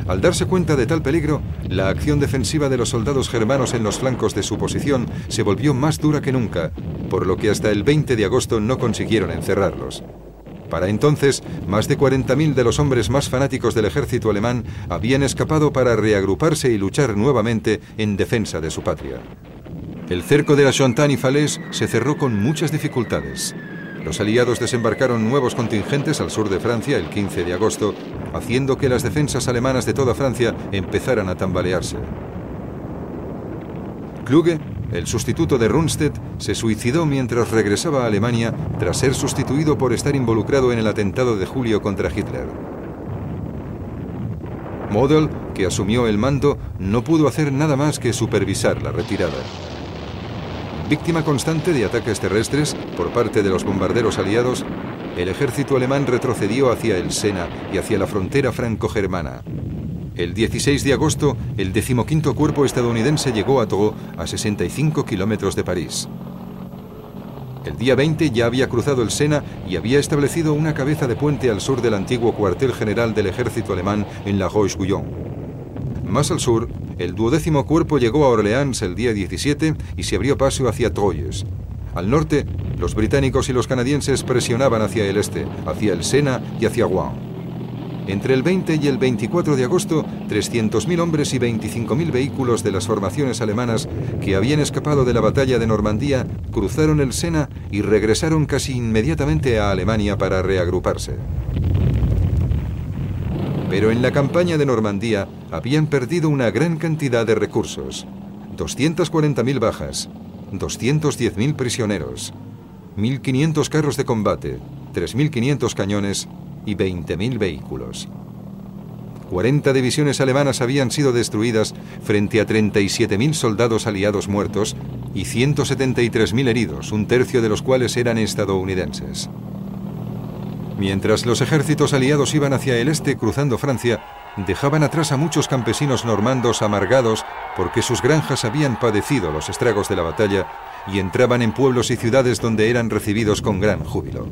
Al darse cuenta de tal peligro, la acción defensiva de los soldados germanos en los flancos de su posición se volvió más dura que nunca, por lo que hasta el 20 de agosto no consiguieron encerrarlos. Para entonces, más de 40.000 de los hombres más fanáticos del ejército alemán habían escapado para reagruparse y luchar nuevamente en defensa de su patria. El cerco de la Chantanne-y-Falaise se cerró con muchas dificultades. Los aliados desembarcaron nuevos contingentes al sur de Francia el 15 de agosto, haciendo que las defensas alemanas de toda Francia empezaran a tambalearse. Kluge, el sustituto de Rundstedt, se suicidó mientras regresaba a Alemania tras ser sustituido por estar involucrado en el atentado de julio contra Hitler. Model, que asumió el mando, no pudo hacer nada más que supervisar la retirada. Víctima constante de ataques terrestres por parte de los bombarderos aliados, el ejército alemán retrocedió hacia el Sena y hacia la frontera franco-germana. El 16 de agosto, el decimoquinto cuerpo estadounidense llegó a Togo, a 65 kilómetros de París. El día 20 ya había cruzado el Sena y había establecido una cabeza de puente al sur del antiguo cuartel general del ejército alemán en La Roche-Guyon. Más al sur, el duodécimo cuerpo llegó a Orleans el día 17 y se abrió paso hacia Troyes. Al norte, los británicos y los canadienses presionaban hacia el este, hacia el Sena y hacia Rouen. Entre el 20 y el 24 de agosto, 300.000 hombres y 25.000 vehículos de las formaciones alemanas que habían escapado de la batalla de Normandía cruzaron el Sena y regresaron casi inmediatamente a Alemania para reagruparse. Pero en la campaña de Normandía habían perdido una gran cantidad de recursos. 240.000 bajas, 210.000 prisioneros, 1.500 carros de combate, 3.500 cañones y 20.000 vehículos. 40 divisiones alemanas habían sido destruidas frente a 37.000 soldados aliados muertos y 173.000 heridos, un tercio de los cuales eran estadounidenses. Mientras los ejércitos aliados iban hacia el este cruzando Francia, dejaban atrás a muchos campesinos normandos amargados porque sus granjas habían padecido los estragos de la batalla y entraban en pueblos y ciudades donde eran recibidos con gran júbilo.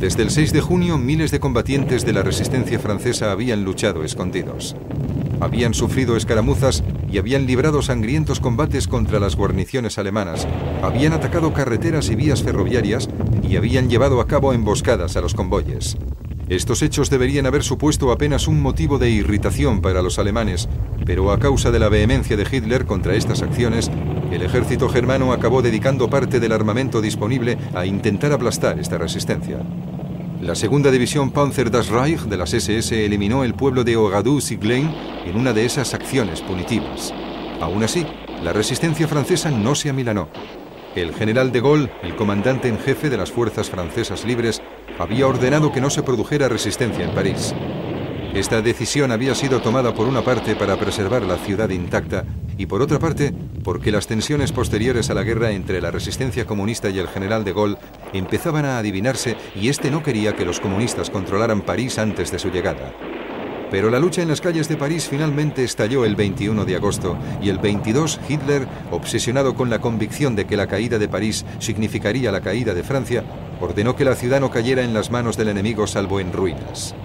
Desde el 6 de junio, miles de combatientes de la resistencia francesa habían luchado escondidos. Habían sufrido escaramuzas y habían librado sangrientos combates contra las guarniciones alemanas, habían atacado carreteras y vías ferroviarias y habían llevado a cabo emboscadas a los convoyes. Estos hechos deberían haber supuesto apenas un motivo de irritación para los alemanes, pero a causa de la vehemencia de Hitler contra estas acciones, el ejército germano acabó dedicando parte del armamento disponible a intentar aplastar esta resistencia. La segunda división Panzer das Reich de las SS eliminó el pueblo de Ogadou-Siglein en una de esas acciones punitivas. Aún así, la resistencia francesa no se amilanó. El general de Gaulle, el comandante en jefe de las fuerzas francesas libres, había ordenado que no se produjera resistencia en París. Esta decisión había sido tomada por una parte para preservar la ciudad intacta y por otra parte porque las tensiones posteriores a la guerra entre la resistencia comunista y el general de Gaulle empezaban a adivinarse y este no quería que los comunistas controlaran París antes de su llegada. Pero la lucha en las calles de París finalmente estalló el 21 de agosto y el 22 Hitler, obsesionado con la convicción de que la caída de París significaría la caída de Francia, ordenó que la ciudad no cayera en las manos del enemigo salvo en ruinas.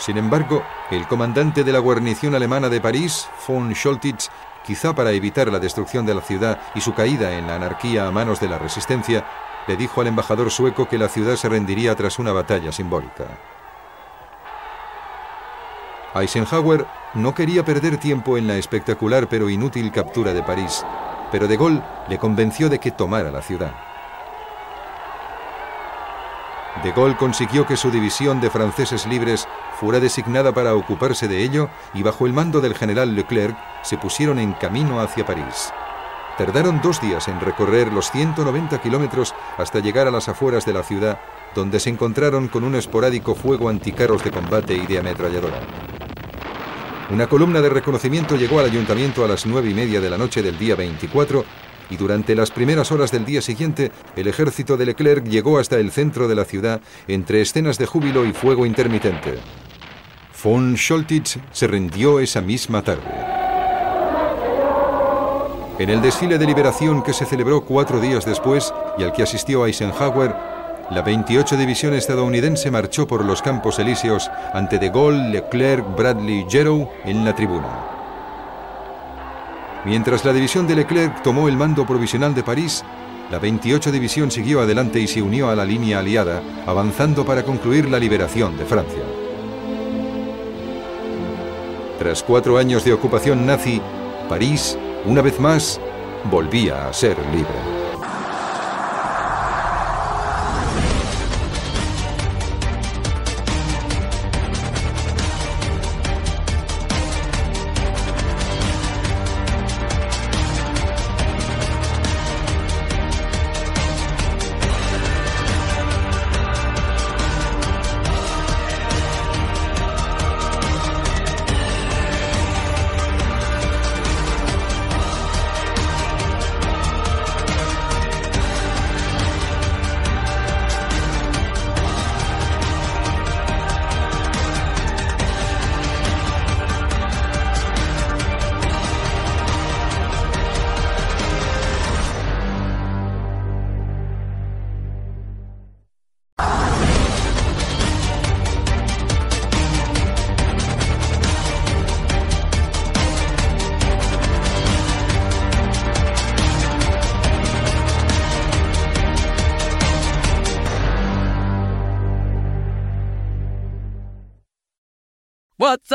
Sin embargo, el comandante de la guarnición alemana de París, von Scholtitz, quizá para evitar la destrucción de la ciudad y su caída en la anarquía a manos de la resistencia, le dijo al embajador sueco que la ciudad se rendiría tras una batalla simbólica. Eisenhower no quería perder tiempo en la espectacular pero inútil captura de París, pero de Gaulle le convenció de que tomara la ciudad. De Gaulle consiguió que su división de franceses libres fuera designada para ocuparse de ello y bajo el mando del general Leclerc se pusieron en camino hacia París. Tardaron dos días en recorrer los 190 kilómetros hasta llegar a las afueras de la ciudad, donde se encontraron con un esporádico fuego anticarros de combate y de ametralladora. Una columna de reconocimiento llegó al ayuntamiento a las nueve y media de la noche del día 24 y durante las primeras horas del día siguiente el ejército de Leclerc llegó hasta el centro de la ciudad entre escenas de júbilo y fuego intermitente. Von Scholtitz se rindió esa misma tarde. En el desfile de liberación que se celebró cuatro días después y al que asistió Eisenhower, la 28 División estadounidense marchó por los Campos Elíseos ante De Gaulle, Leclerc, Bradley y Gerow en la tribuna. Mientras la división de Leclerc tomó el mando provisional de París, la 28 División siguió adelante y se unió a la línea aliada, avanzando para concluir la liberación de Francia. Tras cuatro años de ocupación nazi, París, una vez más, volvía a ser libre.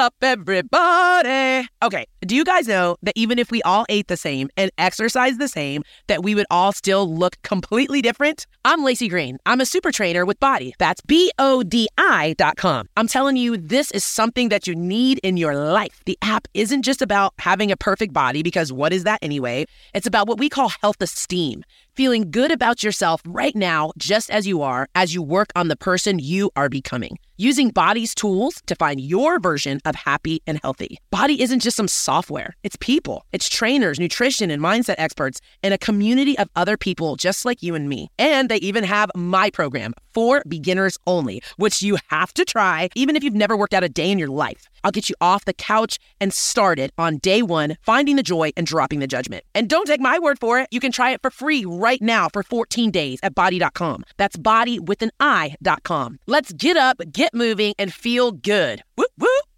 Up, everybody? Okay, do you guys know that even if we all ate the same and exercised the same, that we would all still look completely different? I'm Lacey Green. I'm a super trainer with Body. That's B O D I dot com. I'm telling you, this is something that you need in your life. The app isn't just about having a perfect body, because what is that anyway? It's about what we call health esteem feeling good about yourself right now, just as you are, as you work on the person you are becoming. Using Body's tools to find your version of happy and healthy. Body isn't just some software, it's people. It's trainers, nutrition, and mindset experts, and a community of other people just like you and me. And they even have my program for beginners only, which you have to try even if you've never worked out a day in your life. I'll get you off the couch and started on day one, finding the joy and dropping the judgment. And don't take my word for it. You can try it for free right now for 14 days at body.com. That's body with an I.com. Let's get up, get moving, and feel good. Whoop, whoop.